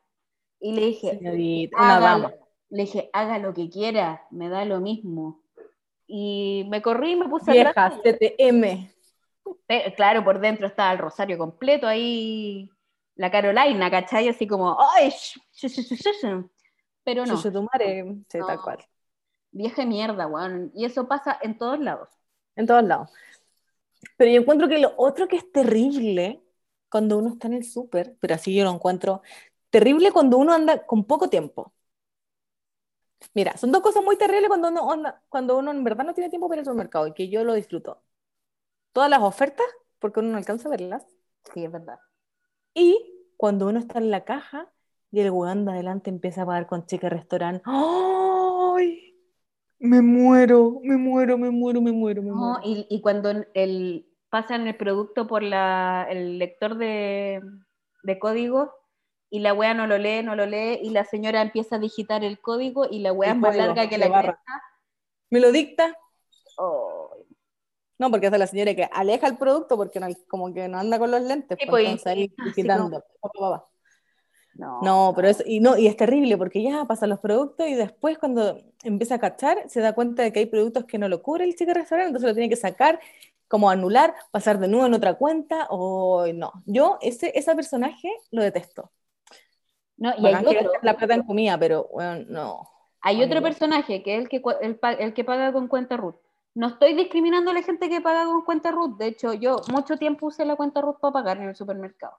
Y le dije, Señorita, una dama. Le dije, haga lo que quiera, me da lo mismo. Y me corrí y me puse. Vieja, Claro, por dentro estaba el rosario completo ahí, la Carolina, ¿cachai? Así como, ¡ay! sh- sh- sh- sh- sh- sh". Pero no, tu madre. Sí, tal No. cual. vieja mierda, weón. Y eso pasa en todos lados. En todos lados. Pero yo encuentro que lo otro que es terrible cuando uno está en el súper, pero así yo lo encuentro terrible cuando uno anda con poco tiempo. Mira, son dos cosas muy terribles cuando uno, anda- cuando uno en verdad no tiene tiempo para ir al supermercado y que yo lo disfruto. Todas las ofertas, porque uno no alcanza a verlas, Sí, es verdad. y cuando uno está en la caja y el weón de adelante empieza a pagar con cheque restaurante. ¡Ay! Me muero, me muero, me muero, me muero, me No, muero. y, y cuando el, pasan el producto por la, el lector de, de código y la wea no lo lee, no lo lee, y la señora empieza a digitar el código y la wea El es más larga que de la barra. cresta. ¿Me lo dicta? Oh, No, porque es de la señora que aleja el producto porque no, como que no anda con los lentes, Sí, pues, pues, entonces ahí así digitando. Pa. no. No, pero es, y no, y es terrible porque ya pasan los productos y después cuando empieza a cachar se da cuenta de que hay productos que no lo cubre el chico restaurante, entonces lo tiene que sacar, como anular, pasar de nuevo en otra cuenta, o no. Yo ese, ese personaje lo detesto. No, y hay Bacán que otro, la plata en comida, pero bueno, no. hay otro personaje que es el que, el, el que paga con cuenta RUT. No estoy discriminando a la gente que paga con cuenta RUT. De hecho, yo mucho tiempo usé la cuenta RUT para pagar en el supermercado.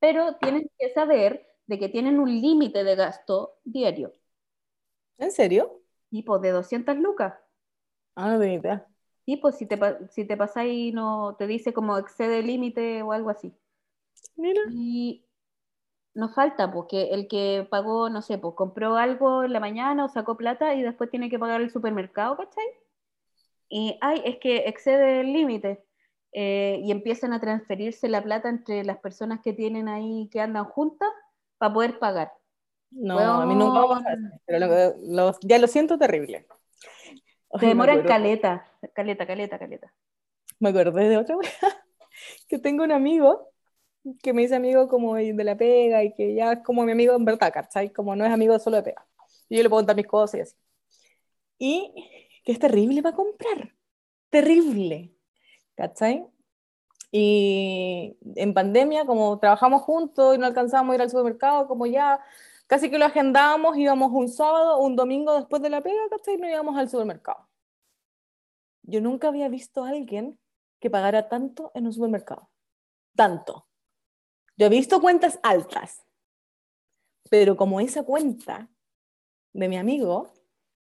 Pero tienen que saber de que tienen un límite de gasto diario, ¿En serio? tipo de 200 lucas. Ah, no tenía idea. Tipo, si te, si te pasáis, no te dice como excede el límite o algo así. Mira. Y nos falta, porque el que pagó, no sé, pues compró algo en la mañana o sacó plata y después tiene que pagar el supermercado, ¿cachai? Y, ay, es que excede el límite. eh, y empiezan a transferirse la plata entre las personas que tienen ahí, que andan juntas, para poder pagar. No, a mí nunca me pasa pero lo- lo- ya lo siento terrible. Me demoran caleta, caleta, caleta, caleta. Me acordé de otra que tengo un amigo que me dice amigo como de la pega y que ya es como mi amigo en verdad, ¿cachai? Como no es amigo solo de pega. Y yo le puedo contar mis cosas y así. Y que es terrible para comprar. Terrible. ¿Cachai? Y en pandemia, como trabajamos juntos y no alcanzábamos a ir al supermercado, como ya casi que lo agendábamos, íbamos un sábado un domingo después de la pega, ¿cachai? Y nos íbamos al supermercado. Yo nunca había visto a alguien que pagara tanto en un supermercado. Tanto. Yo he visto cuentas altas, pero como esa cuenta de mi amigo,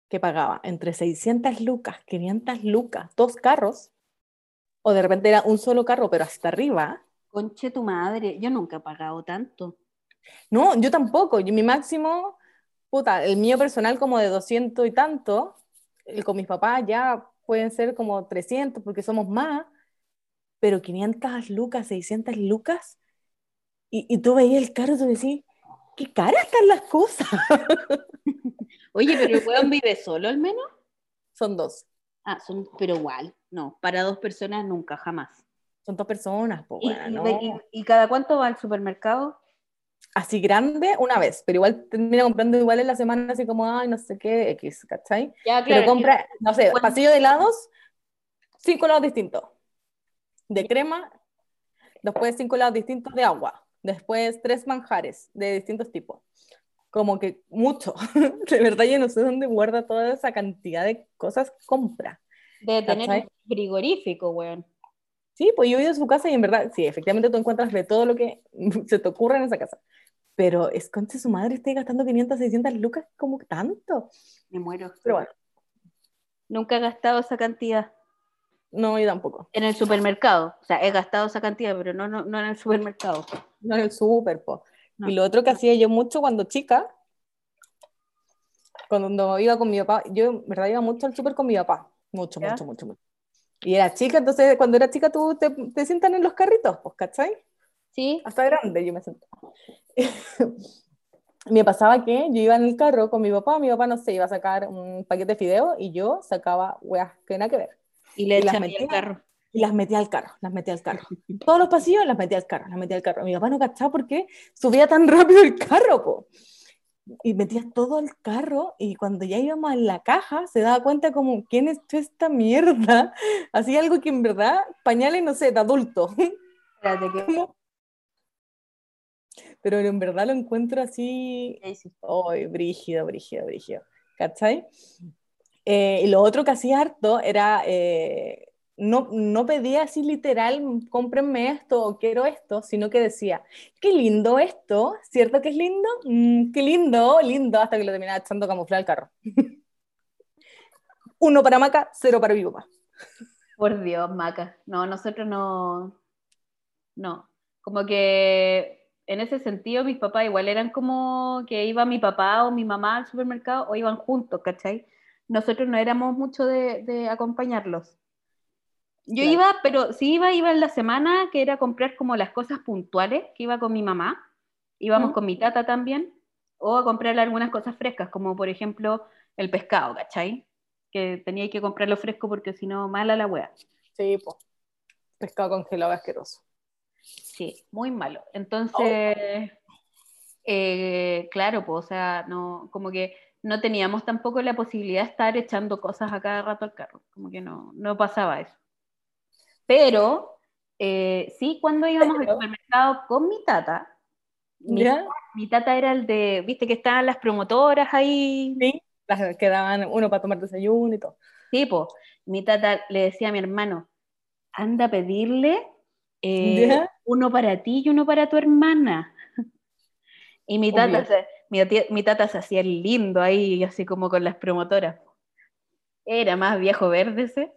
que pagaba entre 600 lucas, 500 lucas, dos carros, o de repente era un solo carro, pero hasta arriba. Conche tu madre, yo nunca he pagado tanto. No, yo tampoco. Yo, mi máximo, puta, el mío personal como de 200 y tanto, el con mis papás ya pueden ser como 300 porque somos más, pero 500 lucas, 600 lucas, y, y tú veías el carro y tú decís, qué caras están las cosas. Oye, pero el weón vive solo al menos. Son dos. Ah, son, pero igual, no, para dos personas nunca, jamás. Son dos personas, po, ¿Y, weá, y- no. y- y cada cuánto va al supermercado? Así grande una vez, pero igual termina comprando igual en la semana, así como, ay, no sé qué, X, ¿cachai? Ya, Pero compra, no sé, Bueno. pasillo de helados, cinco helados distintos. De crema, después cinco helados distintos de agua, después tres manjares de distintos tipos. Como que mucho. De verdad, yo no sé dónde guarda toda esa cantidad de cosas que compra. Debe tener ¿cachai? un frigorífico, weón. Sí, pues yo he ido a su casa y en verdad, sí, efectivamente tú encuentras de todo lo que se te ocurre en esa casa. Pero es concha su madre esté gastando 500, 600 lucas, como tanto. Me muero. Pero bueno, Nunca he gastado esa cantidad no, yo tampoco. en el supermercado. O sea, he gastado esa cantidad, pero no, no, no en el supermercado. No en el súper, po. No. Y lo otro que hacía yo mucho cuando chica, cuando iba con mi papá, yo en verdad iba mucho al súper con mi papá. Mucho, ¿Ya? mucho, mucho, mucho. Y era chica, entonces cuando era chica tú te, te sientan en los carritos, pues, ¿cachai? ¿Sí? Hasta grande yo me sentaba. me pasaba que yo iba en el carro con mi papá, mi papá, no sé, iba a sacar un paquete de fideo y yo sacaba weas que nada que ver. Y le Y echan el metía. carro. Y las metía al carro, las metía al carro. Todos los pasillos las metía al carro, las metía al carro. Mi papá no cachaba por qué subía tan rápido el carro, po. Y metía todo al carro y cuando ya íbamos a la caja se daba cuenta como, ¿quién echó esta mierda? Hacía algo que en verdad, pañales, no sé, de adulto. Como- Pero en verdad lo encuentro así, ¿qué hiciste? ¡ay, brígido, brígido, brígido! ¿Cachai? Eh, y lo otro que hacía harto era, eh, no, no pedía así literal, cómprenme esto o quiero esto, sino que decía, qué lindo esto, ¿cierto que es lindo? Mm, qué lindo, lindo, hasta que lo terminaba echando camuflar al carro. Uno para Maca, cero para mi. Por Dios, Maca. No, nosotros no. No. Como que en ese sentido, mis papás igual eran como que iba mi papá o mi mamá al supermercado o iban juntos, ¿cachai? Nosotros no éramos mucho de, de acompañarlos. Yo Claro. iba, pero sí iba, iba en la semana, que era comprar como las cosas puntuales, que iba con mi mamá, íbamos con mi tata también, o a comprarle algunas cosas frescas, como por ejemplo el pescado, ¿cachai? Que tenía que comprarlo fresco porque si no, mala la wea. Sí, po. Pescado congelado asqueroso. Sí, muy malo. Entonces, eh, claro, pues, o sea, no, como que no teníamos tampoco la posibilidad de estar echando cosas a cada rato al carro, como que no, no pasaba eso. Pero, eh, sí, cuando íbamos al supermercado con mi tata, mi, tata era el de, viste que estaban las promotoras ahí, Sí, las que daban uno para tomar desayuno y todo. tipo, mi tata le decía a mi hermano, anda a pedirle eh, uno para ti y uno para tu hermana. Y mi tata, se, mi, tía- mi tata se hacía el lindo ahí, así como con las promotoras. Era más viejo verde ese.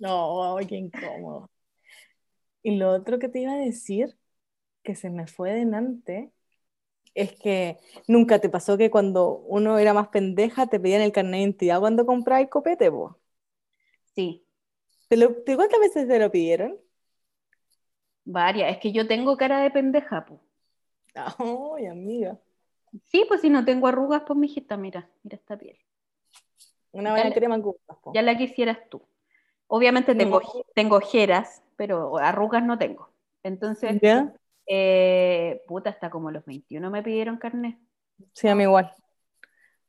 No, qué incómodo. Y lo otro que te iba a decir, que se me fue delante, es que nunca te pasó que cuando uno era más pendeja te pedían el carnet de identidad cuando comprabas copete, po. Sí, ¿Te lo, te- ¿Cuántas veces te lo pidieron? varias. Es que yo tengo cara de pendeja, po. Ay, amiga. Sí, pues si no tengo arrugas, pues mijita, mira, mira esta piel. Una buena crema en po. Ya la quisieras tú. Obviamente tengo, No. tengo ojeras, pero arrugas no tengo. Entonces, ¿Ya? eh, puta, hasta como los 21 me pidieron carnet. Sí, a mí igual.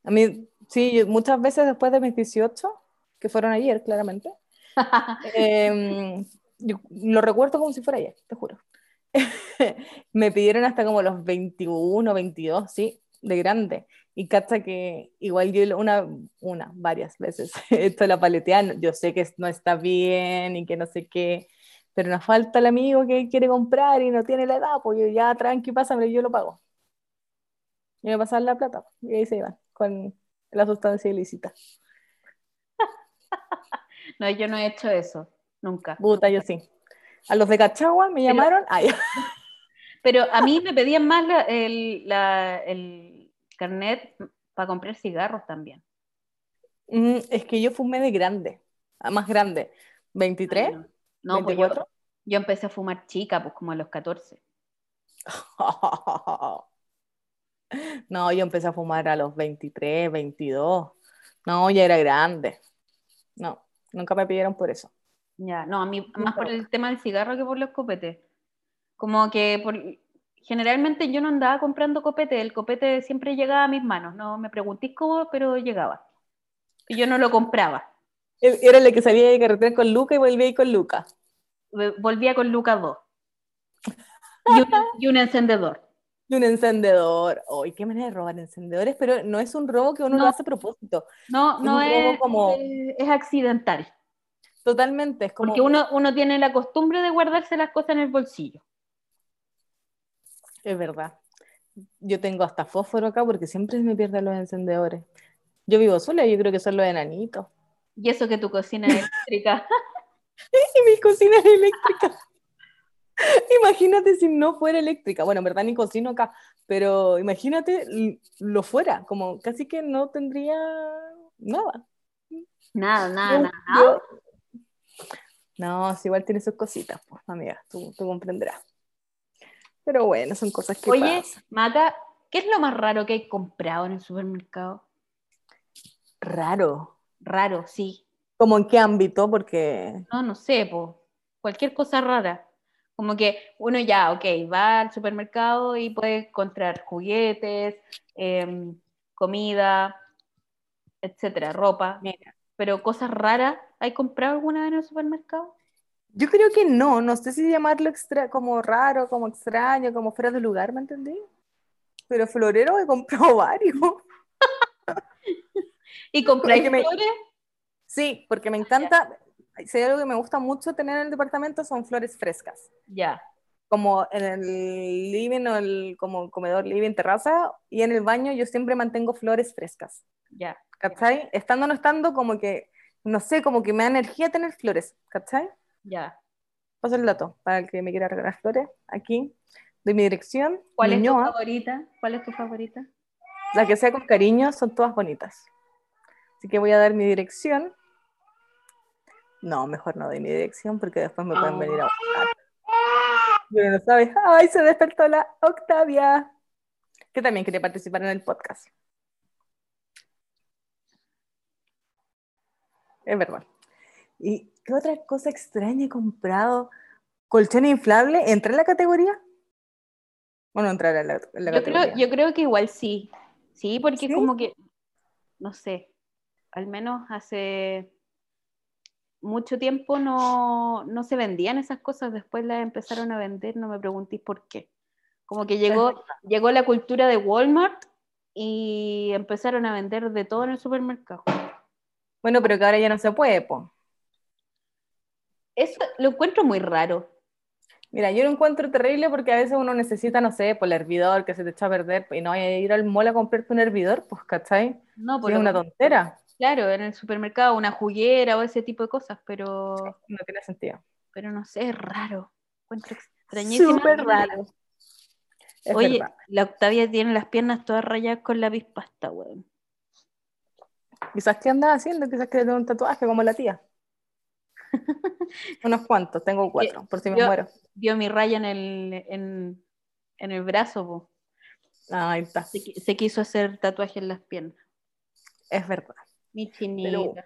A mí, sí, muchas veces después de mis 18, que fueron ayer, claramente, em, yo lo recuerdo como si fuera ayer, te juro. Me pidieron hasta como los 21, 22, sí, de grande. Y cacha que igual yo una, una, varias veces, esto de la paleteada, yo sé que no está bien y que no sé qué, pero nos falta el amigo que quiere comprar y no tiene la edad, pues yo ya tranqui, pásame, yo lo pago. Y me pasan la plata, y ahí se iban, con la sustancia ilícita. no, yo no he hecho eso, nunca. Puta, yo sí. A los de Cachagua me llamaron, pero a mí me pedían más el, carnet para comprar cigarros también. Mm, es que yo fumé de grande, más grande. ¿23? no, pues yo, empecé a fumar chica, pues como a los 14. no, yo empecé a fumar a los 23, 22. No, ya era grande. No, nunca me pidieron por eso. Ya, no, a mí más por el tema del cigarro que por los copetes. Como que por, generalmente yo no andaba comprando copete, el copete siempre llegaba a mis manos, no me preguntéis cómo, pero llegaba. Y yo no lo compraba. Era el que salía de carretera con Luca y volvía con Luca. Volvía con Luca 2. Y un, encendedor. Y un encendedor. ¡Ay, qué manera de robar encendedores! Pero no es un robo que uno no, lo hace a propósito. No, no es, como... es, accidental. Totalmente. Es como... Porque uno, uno tiene la costumbre de guardarse las cosas en el bolsillo. Es verdad. Yo tengo hasta fósforo acá porque siempre me pierden los encendedores. Yo vivo sola, yo creo que son los enanitos. Y eso que tu cocina es eléctrica. y mi cocina es eléctrica. imagínate si no fuera eléctrica. Bueno, en verdad ni cocino acá, pero imagínate lo fuera, como casi que no tendría nada. Nada, nada, nada. No, si igual tiene sus cositas, pues, amiga, tú, tú comprenderás. Pero bueno, son cosas que Oye, Mata, ¿qué es lo más raro que hay comprado en el supermercado? Raro. Raro, sí. ¿Cómo en qué ámbito? Porque... No, no sé, pues. Cualquier cosa rara. Como que uno ya, ok, va al supermercado y puede encontrar juguetes, em, comida, etcétera, ropa. Mira. Pero cosas raras, ¿hay comprado alguna vez en el supermercado? Yo creo que no, no sé si llamarlo extra, como raro, como extraño, como fuera de lugar, ¿me entendí? Pero florero he comprado varios. ¿Y compráis flores? Sí, porque me encanta, si hay algo que me gusta mucho tener en el departamento son flores frescas. Ya. Como en el living o el como comedor living terraza y en el baño yo siempre mantengo flores frescas. Ya. ¿Cachai? Estando o no estando, como que, no sé, como que me da energía tener flores, ¿cachai? Ya. Paso el dato para el que me quiera regalar flores. Aquí, de mi dirección. ¿Cuál es tu favorita? ¿Cuál es tu favorita? La que sea con cariño, son todas bonitas. Así que voy a dar mi dirección. No, mejor no doy mi dirección porque después me pueden venir a buscar. Pero no sabes. ¡Ay, se despertó la Octavia! Que también quería participar en el podcast. Es verdad. ¿Y qué otra cosa extraña he comprado? ¿Colchón inflable? ¿Entra en la categoría? ¿O no entra en la, yo categoría? Creo, yo creo que igual sí. Sí, porque como que, no sé, al menos hace mucho tiempo no, no, se vendían esas cosas, después las empezaron a vender, no me preguntéis por qué. Como que llegó, llegó la cultura de Walmart y empezaron a vender de todo en el supermercado. Bueno, pero que ahora ya no se puede, po. Eso lo encuentro muy raro. Mira, yo lo encuentro terrible porque a veces uno necesita, no sé, por el hervidor que se te echa a perder y no hay que ir al mall a comprarte un hervidor, pues, ¿cachai? No, por es una tontera. Claro, en el supermercado, una juguera o ese tipo de cosas, pero. no tiene sentido. Pero no sé, es raro. Encuentro extrañísimo. Súper raro. Oye, la Octavia tiene las piernas todas rayadas con la pasta, weón. Quizás que anda haciendo, quizás que tiene un tatuaje como la tía. Unos cuantos, tengo cuatro, por si me muero. Vio mi raya en el, en, el brazo, Ahí está. Se, quiso hacer tatuaje en las piernas. Es verdad. Mi chinita.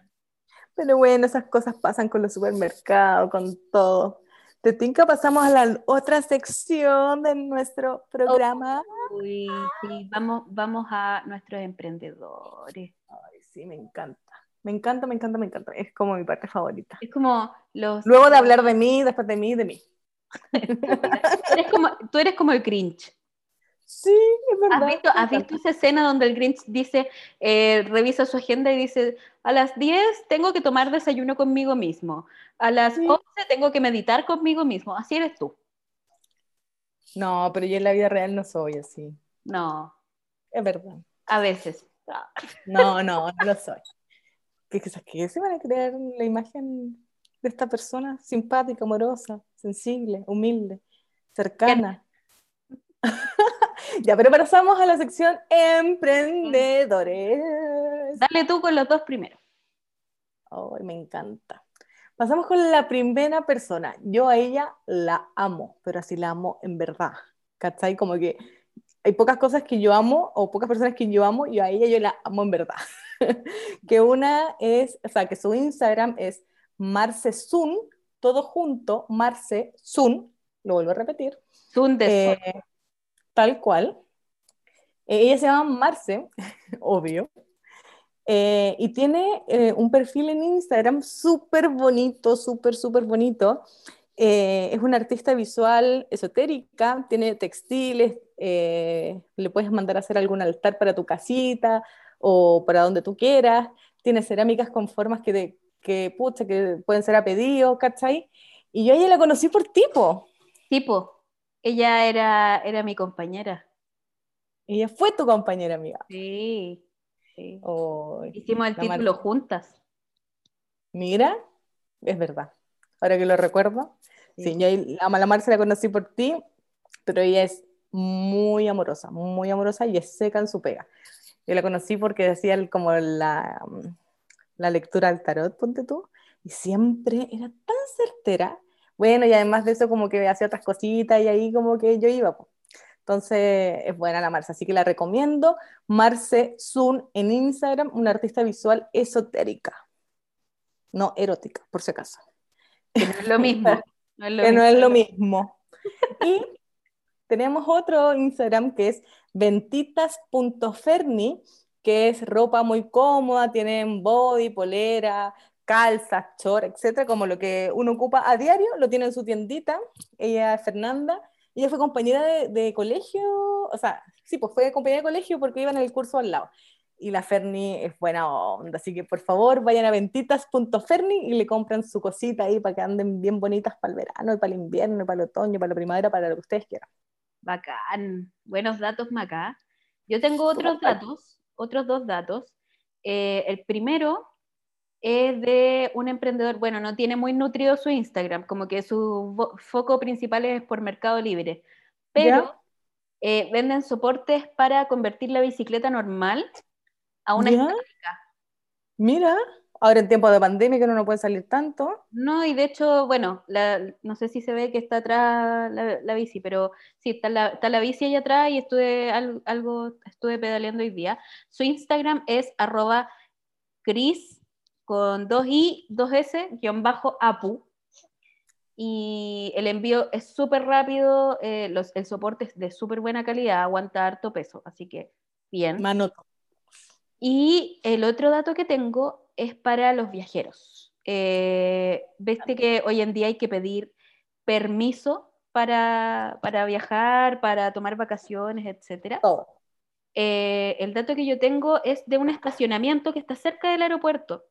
Pero, bueno, esas cosas pasan con los supermercados, con todo. De Tinka pasamos a la otra sección de nuestro programa. Uy, sí, vamos, vamos a nuestros emprendedores. Ay, sí, me encanta. Me encanta, me encanta, me encanta. Es como mi parte favorita. Es como los... Luego de hablar de mí, después de mí, de mí. como, tú eres como el cringe. Sí, es verdad. ¿Has visto, ¿Has visto esa escena donde el Grinch dice, eh, revisa su agenda y dice, a las 10 tengo que tomar desayuno conmigo mismo, a las 11 tengo que meditar conmigo mismo, así eres tú. No, pero yo en la vida real no soy así. No. Es verdad. A veces. No, no, no lo soy. ¿Qué, qué se van a crear la imagen de esta persona simpática, amorosa, sensible, humilde, cercana? ya, pero pasamos a la sección emprendedores. Dale tú con los dos primeros. Ay, me encanta. Pasamos con la primera persona. Yo a ella la amo, pero así la amo en verdad. ¿Cachai? Como que hay pocas cosas que yo amo o pocas personas que yo amo y a ella yo la amo en verdad. que una es, o sea, que su Instagram es Marce Sun, todo junto, Marce Sun, lo vuelvo a repetir. Sun de eh, Tal cual. Eh, ella se llama Marce, obvio. Eh, y tiene eh, un perfil en Instagram súper bonito, súper, súper bonito. Eh, es una artista visual esotérica, tiene textiles, le puedes mandar a hacer algún altar para tu casita o para donde tú quieras. Tiene cerámicas con formas que, de, que, pucha, que pueden ser a pedido, ¿cachai? Y yo a ella la conocí por tipo. Tipo, ella era, era mi compañera. Ella fue tu compañera, amiga. Sí. Hicimos el título juntas. Mira, es verdad. Ahora que lo recuerdo. Sí, yo a la Marce la conocí por ti, pero ella es muy amorosa, muy amorosa y es seca en su pega. Yo la conocí porque hacía como la, la lectura al tarot, ponte tú, y siempre era tan certera. Bueno, y además de eso como que hacía otras cositas y ahí como que yo iba. Entonces es buena la Marce, así que la recomiendo. Marce Sun en Instagram, una artista visual esotérica, no erótica, por si acaso. Que no es lo mismo. No es lo que mismo. no es lo mismo. Y tenemos otro Instagram que es ventitas.ferni, que es ropa muy cómoda, tienen body, polera, calzas, short, etcétera, como lo que uno ocupa a diario, lo tiene en su tiendita. Ella es Fernanda ella fue compañera de, colegio, o sea, sí, pues fue compañera de colegio porque iba en el curso al lado. Y la Ferni es buena onda, así que por favor vayan a ventitas.ferni y le compran su cosita ahí para que anden bien bonitas para el verano, para el invierno, para el otoño, para la primavera, para lo que ustedes quieran. Bacán, buenos datos, Maca. Yo tengo otros datos, otros dos datos. Eh, el primero es de un emprendedor, bueno, no tiene muy nutrido su Instagram, como que su foco principal es por Mercado Libre, pero eh, venden soportes para convertir la bicicleta normal a una estática. Mira, ahora en tiempo de pandemia que no, no puede salir tanto. No, y de hecho, bueno, no sé si se ve que está atrás la, bici, pero sí, está la, está la, bici allá atrás y estuve algo, estuve pedaleando hoy día. Su Instagram es arroba Cris con 2i, 2s, guion bajo APU. Y el envío es súper rápido, eh, los, el soporte es de súper buena calidad, aguanta harto peso, así que bien. Manoto. Y el otro dato que tengo es para los viajeros. Eh, Viste que hoy en día hay que pedir permiso para, para viajar, para tomar vacaciones, etc. Eh, el dato que yo tengo es de un estacionamiento que está cerca del aeropuerto.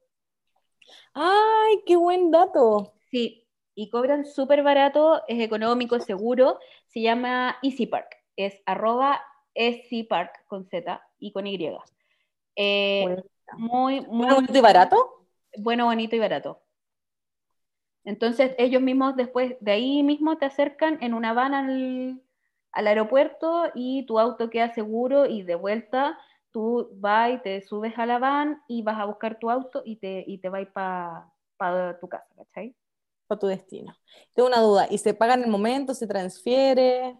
¡Ay, qué buen dato! Sí, y cobran súper barato, es económico, seguro. Se llama Easy Park. Es arroba Park con Z y con Y. Eh, muy, muy. ¿Bueno, bonito y barato? Bueno, bonito y barato. Entonces, ellos mismos después de ahí mismo te acercan en una van al, al aeropuerto y tu auto queda seguro y de vuelta tú vas y te subes a la van y vas a buscar tu auto y te, y te vas para tu casa, ¿cachai? Para tu destino. Tengo una duda, ¿y se paga en el momento, se transfiere?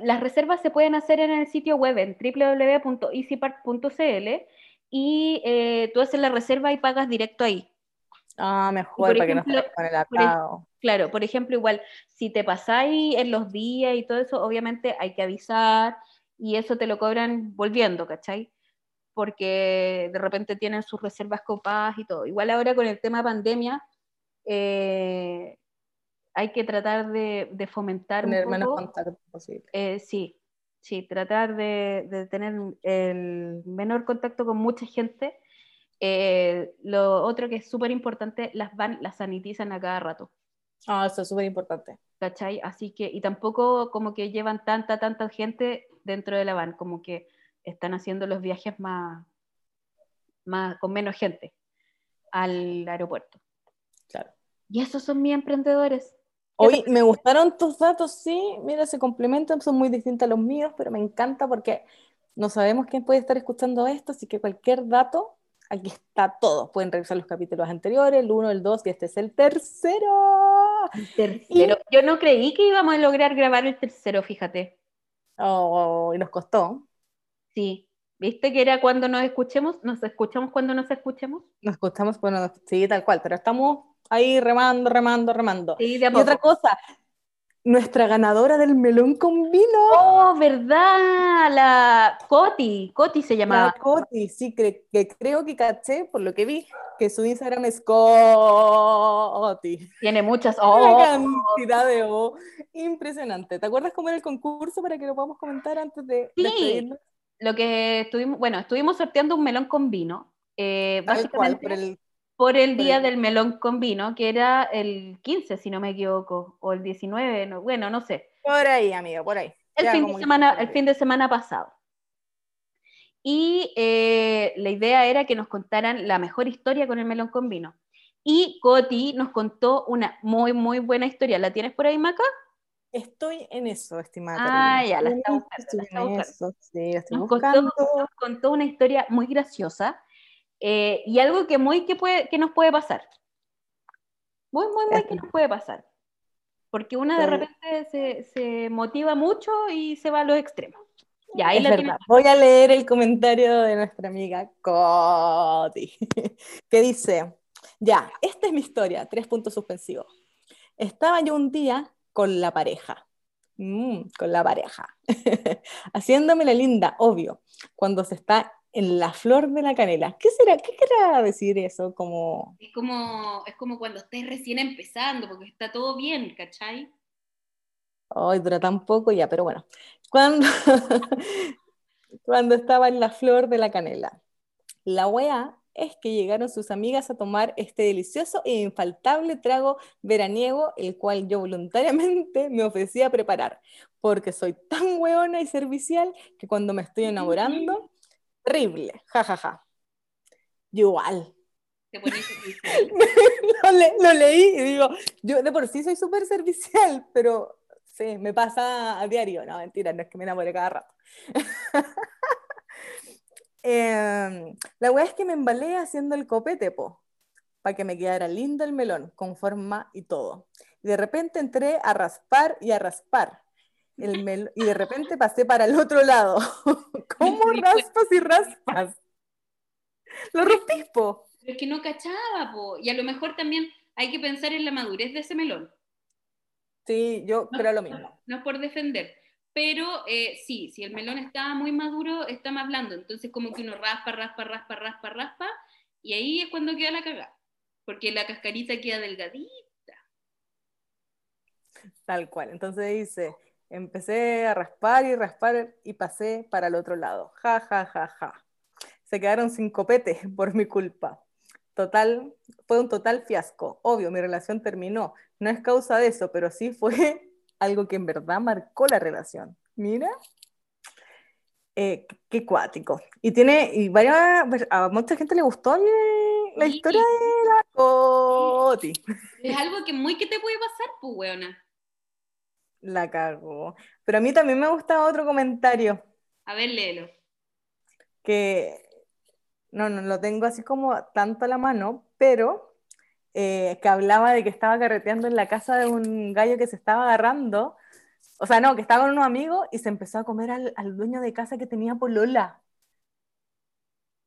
las reservas se pueden hacer en el sitio web en www.easypark.cl y eh, tú haces la reserva y pagas directo ahí. Ah, mejor, para que no estés con el atado. Claro, por ejemplo, igual, si te pasáis en los días y todo eso, obviamente hay que avisar y eso te lo cobran volviendo, ¿cachai? porque de repente tienen sus reservas copadas y todo. Igual ahora con el tema pandemia, eh, hay que tratar de, fomentar Tener menos contacto posible. Eh, sí, sí, tratar de, de tener el menor contacto con mucha gente. Eh, lo otro que es súper importante, las van, las sanitizan a cada rato. Ah, eso es súper importante. ¿Cachai? Así que, y tampoco como que llevan tanta, tanta gente dentro de la van, como que están haciendo los viajes más, más con menos gente al aeropuerto. Claro. Y esos son mis emprendedores. Hoy me gustaron tus datos, sí, mira, se complementan, son muy distintos a los míos, pero me encanta porque no sabemos quién puede estar escuchando esto, así que cualquier dato, aquí está todo. Pueden revisar los capítulos anteriores, el 1, el 2 y este es el tercero. tercero. Yo no creí que íbamos a lograr grabar el tercero, fíjate. Oh, y nos costó. Sí, ¿viste que era cuando nos escuchemos? ¿Nos escuchamos cuando nos escuchemos? Nos escuchamos, bueno, sí, tal cual, pero estamos ahí remando, remando, remando. Sí, Y otra cosa, nuestra ganadora del melón con vino, Oh, ¿verdad? La Coti, Coti se la llamaba. Coti, sí, cre- que creo que caché, por lo que vi, que su Instagram es Coti. Tiene muchas. Una Oh, cantidad de O impresionante. ¿Te acuerdas cómo era el concurso para que lo podamos comentar antes de Sí. lo que estuvimos, bueno, estuvimos sorteando un melón con vino, eh, cual, básicamente por el por el día el- del melón con vino, que era el 15, si no me equivoco, o el 19, no- bueno, no sé. Por ahí, amiga, por ahí. El fin, de semana, el fin de semana pasado. Y eh, la idea era que nos contaran la mejor historia con el melón con vino. Y Coti nos contó una muy, muy buena historia. ¿La tienes por ahí, Maca? Estoy en eso, estimada. Ah, Carolina. ya, la en buscando, estoy la está buscando. eso, sí, la Nos contó, nos contó una historia muy graciosa eh, y algo que, muy que, puede, que nos puede pasar. Muy, muy, muy que nos puede pasar. Porque una de repente se, se motiva mucho y se va a los extremos. Ya, ahí Es la verdad. Voy a leer el comentario de nuestra amiga Coti, que dice, ya, esta es mi historia, tres puntos suspensivos. Estaba yo un día con la pareja, Mm, con la pareja, haciéndome la linda, obvio, cuando se está en la flor de la canela. ¿Qué será? ¿Qué querrá decir eso? Como, Es como, es como cuando estés recién empezando, porque está todo bien, ¿cachai? Ay, dura tan poco ya, pero bueno. Cuando, cuando estaba en la flor de la canela. La wea es que llegaron sus amigas a tomar este delicioso e infaltable trago veraniego, el cual yo voluntariamente me ofrecía a preparar, porque soy tan weona y servicial que cuando me estoy enamorando, terrible, jajaja. Yo igual. Te pones servicial. lo, le- lo leí y digo, yo de por sí soy súper servicial, pero sí, me pasa a diario. No, mentira, no es que me enamore cada rato. Em, la weá es que me embalé haciendo el copete, po, para que me quedara lindo el melón, con forma y todo. Y de repente entré a raspar y a raspar. El mel- y de repente pasé para el otro lado. ¿Cómo pues. raspas y raspas? Lo rompís, po. Pero es que no cachaba, po. Y a lo mejor también hay que pensar en la madurez de ese melón. Sí, yo creo lo mismo. no es por defender, pero eh, sí, si el melón está muy maduro, está más blando, entonces como que uno raspa, raspa, raspa, raspa, raspa, y ahí es cuando queda la cagada, porque la cascarita queda delgadita. Tal cual. Entonces dice, empecé a raspar y raspar y pasé para el otro lado. Ja, ja, ja, ja. Se quedaron sin copete por mi culpa. Total, fue un total fiasco. Obvio, mi relación terminó. No es causa de eso, pero sí fue algo que en verdad marcó la relación. Mira. Eh, qué cuático. Y tiene, y varias, a mucha gente le gustó la historia de la Coti. Es algo que muy que te puede pasar, pues, weona. La cagó. Pero a mí también me gusta otro comentario A ver, léelo. que no, no lo tengo así como tanto a la mano, pero eh, que hablaba de que estaba carreteando en la casa de un gallo que se estaba agarrando. O sea, no, que estaba con unos amigos y se empezó a comer al, al dueño de casa que tenía polola.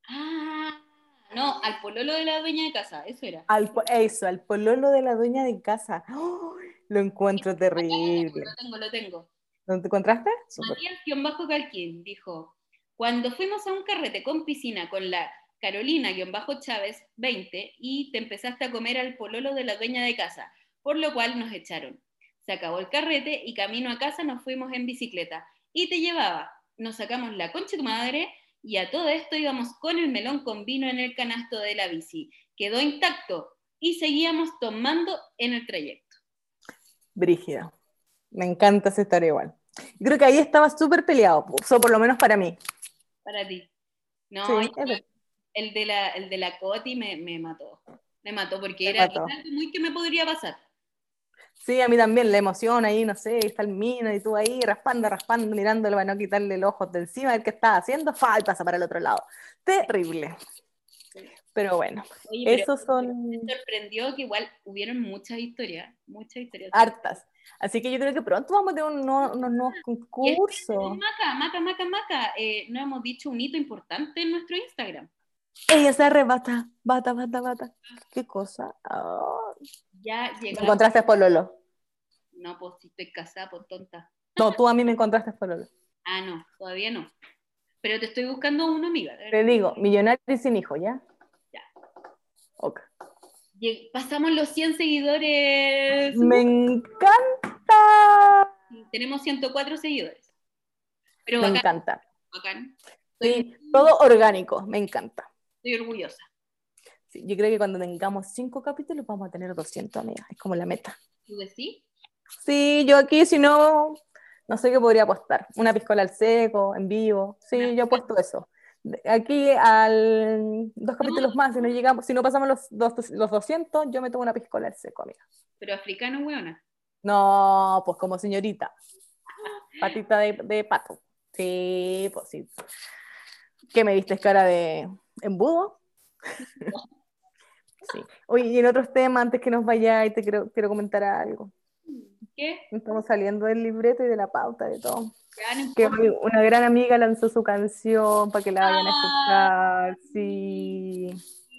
Ah, no, al pololo de la dueña de casa, eso era. Al, eso, al pololo de la dueña de casa. ¡Oh! Lo encuentro terrible. Lo tengo, lo tengo. ¿No te encontraste? Matías-Calquín dijo, cuando fuimos a un carrete con piscina con la Carolina-Chávez 20 y te empezaste a comer al pololo de la dueña de casa, por lo cual nos echaron. Se acabó el carrete y camino a casa nos fuimos en bicicleta y te llevaba. Nos sacamos la concha de tu madre y a todo esto íbamos con el melón con vino en el canasto de la bici. Quedó intacto y seguíamos tomando en el trayecto. Brígida. Me encanta esa historia igual. Creo que ahí estaba súper peleado, o por lo menos para mí. Para ti. No, el, de la, el de la Coti me, me mató. Me mató porque era algo muy que me podría pasar. Sí, a mí también, la emoción ahí, no sé, está el mino y tú ahí raspando, raspando, mirándolo para no quitarle el ojo de encima, ver qué está haciendo, fa, y pasa para el otro lado. Terrible. Pero bueno, esos son... Me sorprendió que igual hubieron muchas historias, muchas historias. Hartas. Así que yo creo que pronto vamos a tener unos, nuevos concursos. Maca, maca, maca, maca. Eh, no hemos dicho un hito importante en nuestro Instagram. Ella se arrebata, bata, bata, bata. ¿Qué cosa? Ya llegó. ¿Me encontraste por Lolo? No, pues si estoy casada, por tonta. No, tú a mí me encontraste por Lolo. Ah, no, todavía no. Pero te estoy buscando una amiga. Te digo, millonario y sin hijo, ¿ya? Ok. Pasamos los 100 seguidores. Me encanta. Tenemos 104 seguidores. Pero me encanta. Bacán. Sí, todo orgánico, me encanta. Estoy orgullosa. Sí, yo creo que cuando tengamos 5 capítulos vamos a tener 200, amigas. Es como la meta. ¿Tú decís? Sí, yo aquí, si no, no sé qué podría apostar. Una piscola al seco, en vivo. Sí, yo apuesto eso aquí al dos capítulos más, si no llegamos, si no pasamos los, los 200, yo me tomo una piscola al seco, amiga. ¿Pero africano, weona? No, pues como señorita. Patita de, de pato. Sí, pues sí. ¿Qué me diste cara de embudo? sí. Oye, y en otros temas, antes que nos vaya, y te quiero, quiero comentar algo. ¿Qué? Estamos saliendo del libreto y de la pauta de todo que una gran amiga lanzó su canción para que la vayan a ah. escuchar. Sí.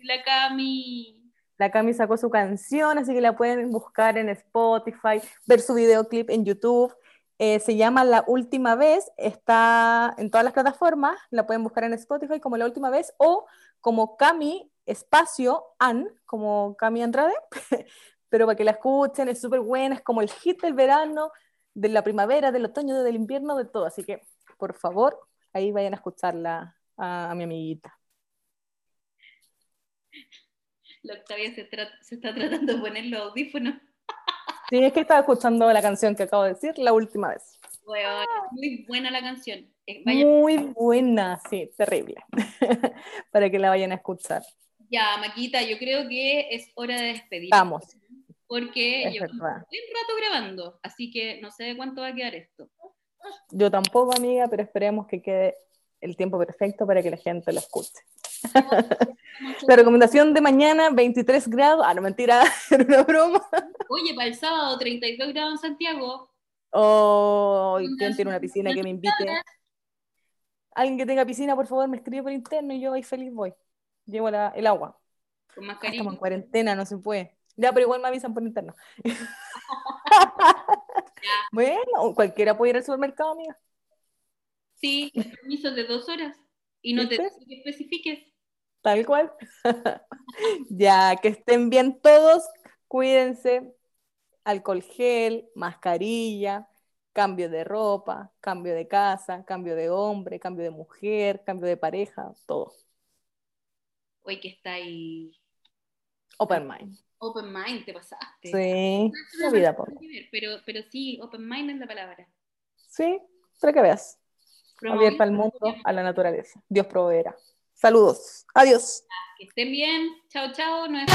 La Cami. La Cami sacó su canción, así que la pueden buscar en Spotify, ver su videoclip en YouTube. Eh, se llama La Última Vez, está en todas las plataformas, la pueden buscar en Spotify como La Última Vez o como Cami Espacio An, como Cami Andrade, pero para que la escuchen, es súper buena, es como el hit del verano, de la primavera, del otoño, del invierno, de todo. Así que, por favor, ahí vayan a escucharla a, mi amiguita. La Octavia se, está tratando de poner los audífonos. Sí, es que estaba escuchando la canción que acabo de decir la última vez. muy buena la canción. Eh, muy buena, sí, terrible. Para que la vayan a escuchar. Ya, Maquita, yo creo que es hora de despedir. Vamos porque yo estoy un rato grabando, así que no sé de cuánto va a quedar esto. Yo tampoco, amiga, pero esperemos que quede el tiempo perfecto para que la gente lo escuche. la recomendación de mañana, 23 grados. Ah, no, mentira, era una broma. Oye, para el sábado, 32 grados en Santiago. Oh, ¿quién tiene una piscina que me invite? Alguien que tenga piscina, por favor, me escribe por interno y yo ahí feliz voy. Llevo el agua. Con mascarilla. Estamos en cuarentena, no se puede. Ya, pero igual me avisan por interno. bueno, cualquiera puede ir al supermercado, amiga. Sí, permiso de dos horas. Y no te que especifiques. Tal cual. ya, que estén bien todos, cuídense. Alcohol gel, mascarilla, cambio de ropa, cambio de casa, cambio de hombre, cambio de mujer, cambio de pareja, todo. Hoy que está ahí. Open mind. Open mind, te pasaste. Sí, la vida, pero, pero sí, open mind es la palabra. Sí, para que veas. Abierta al mundo, a la naturaleza. Dios proveerá. Saludos. Adiós. Que estén bien. Chao, chao. No es...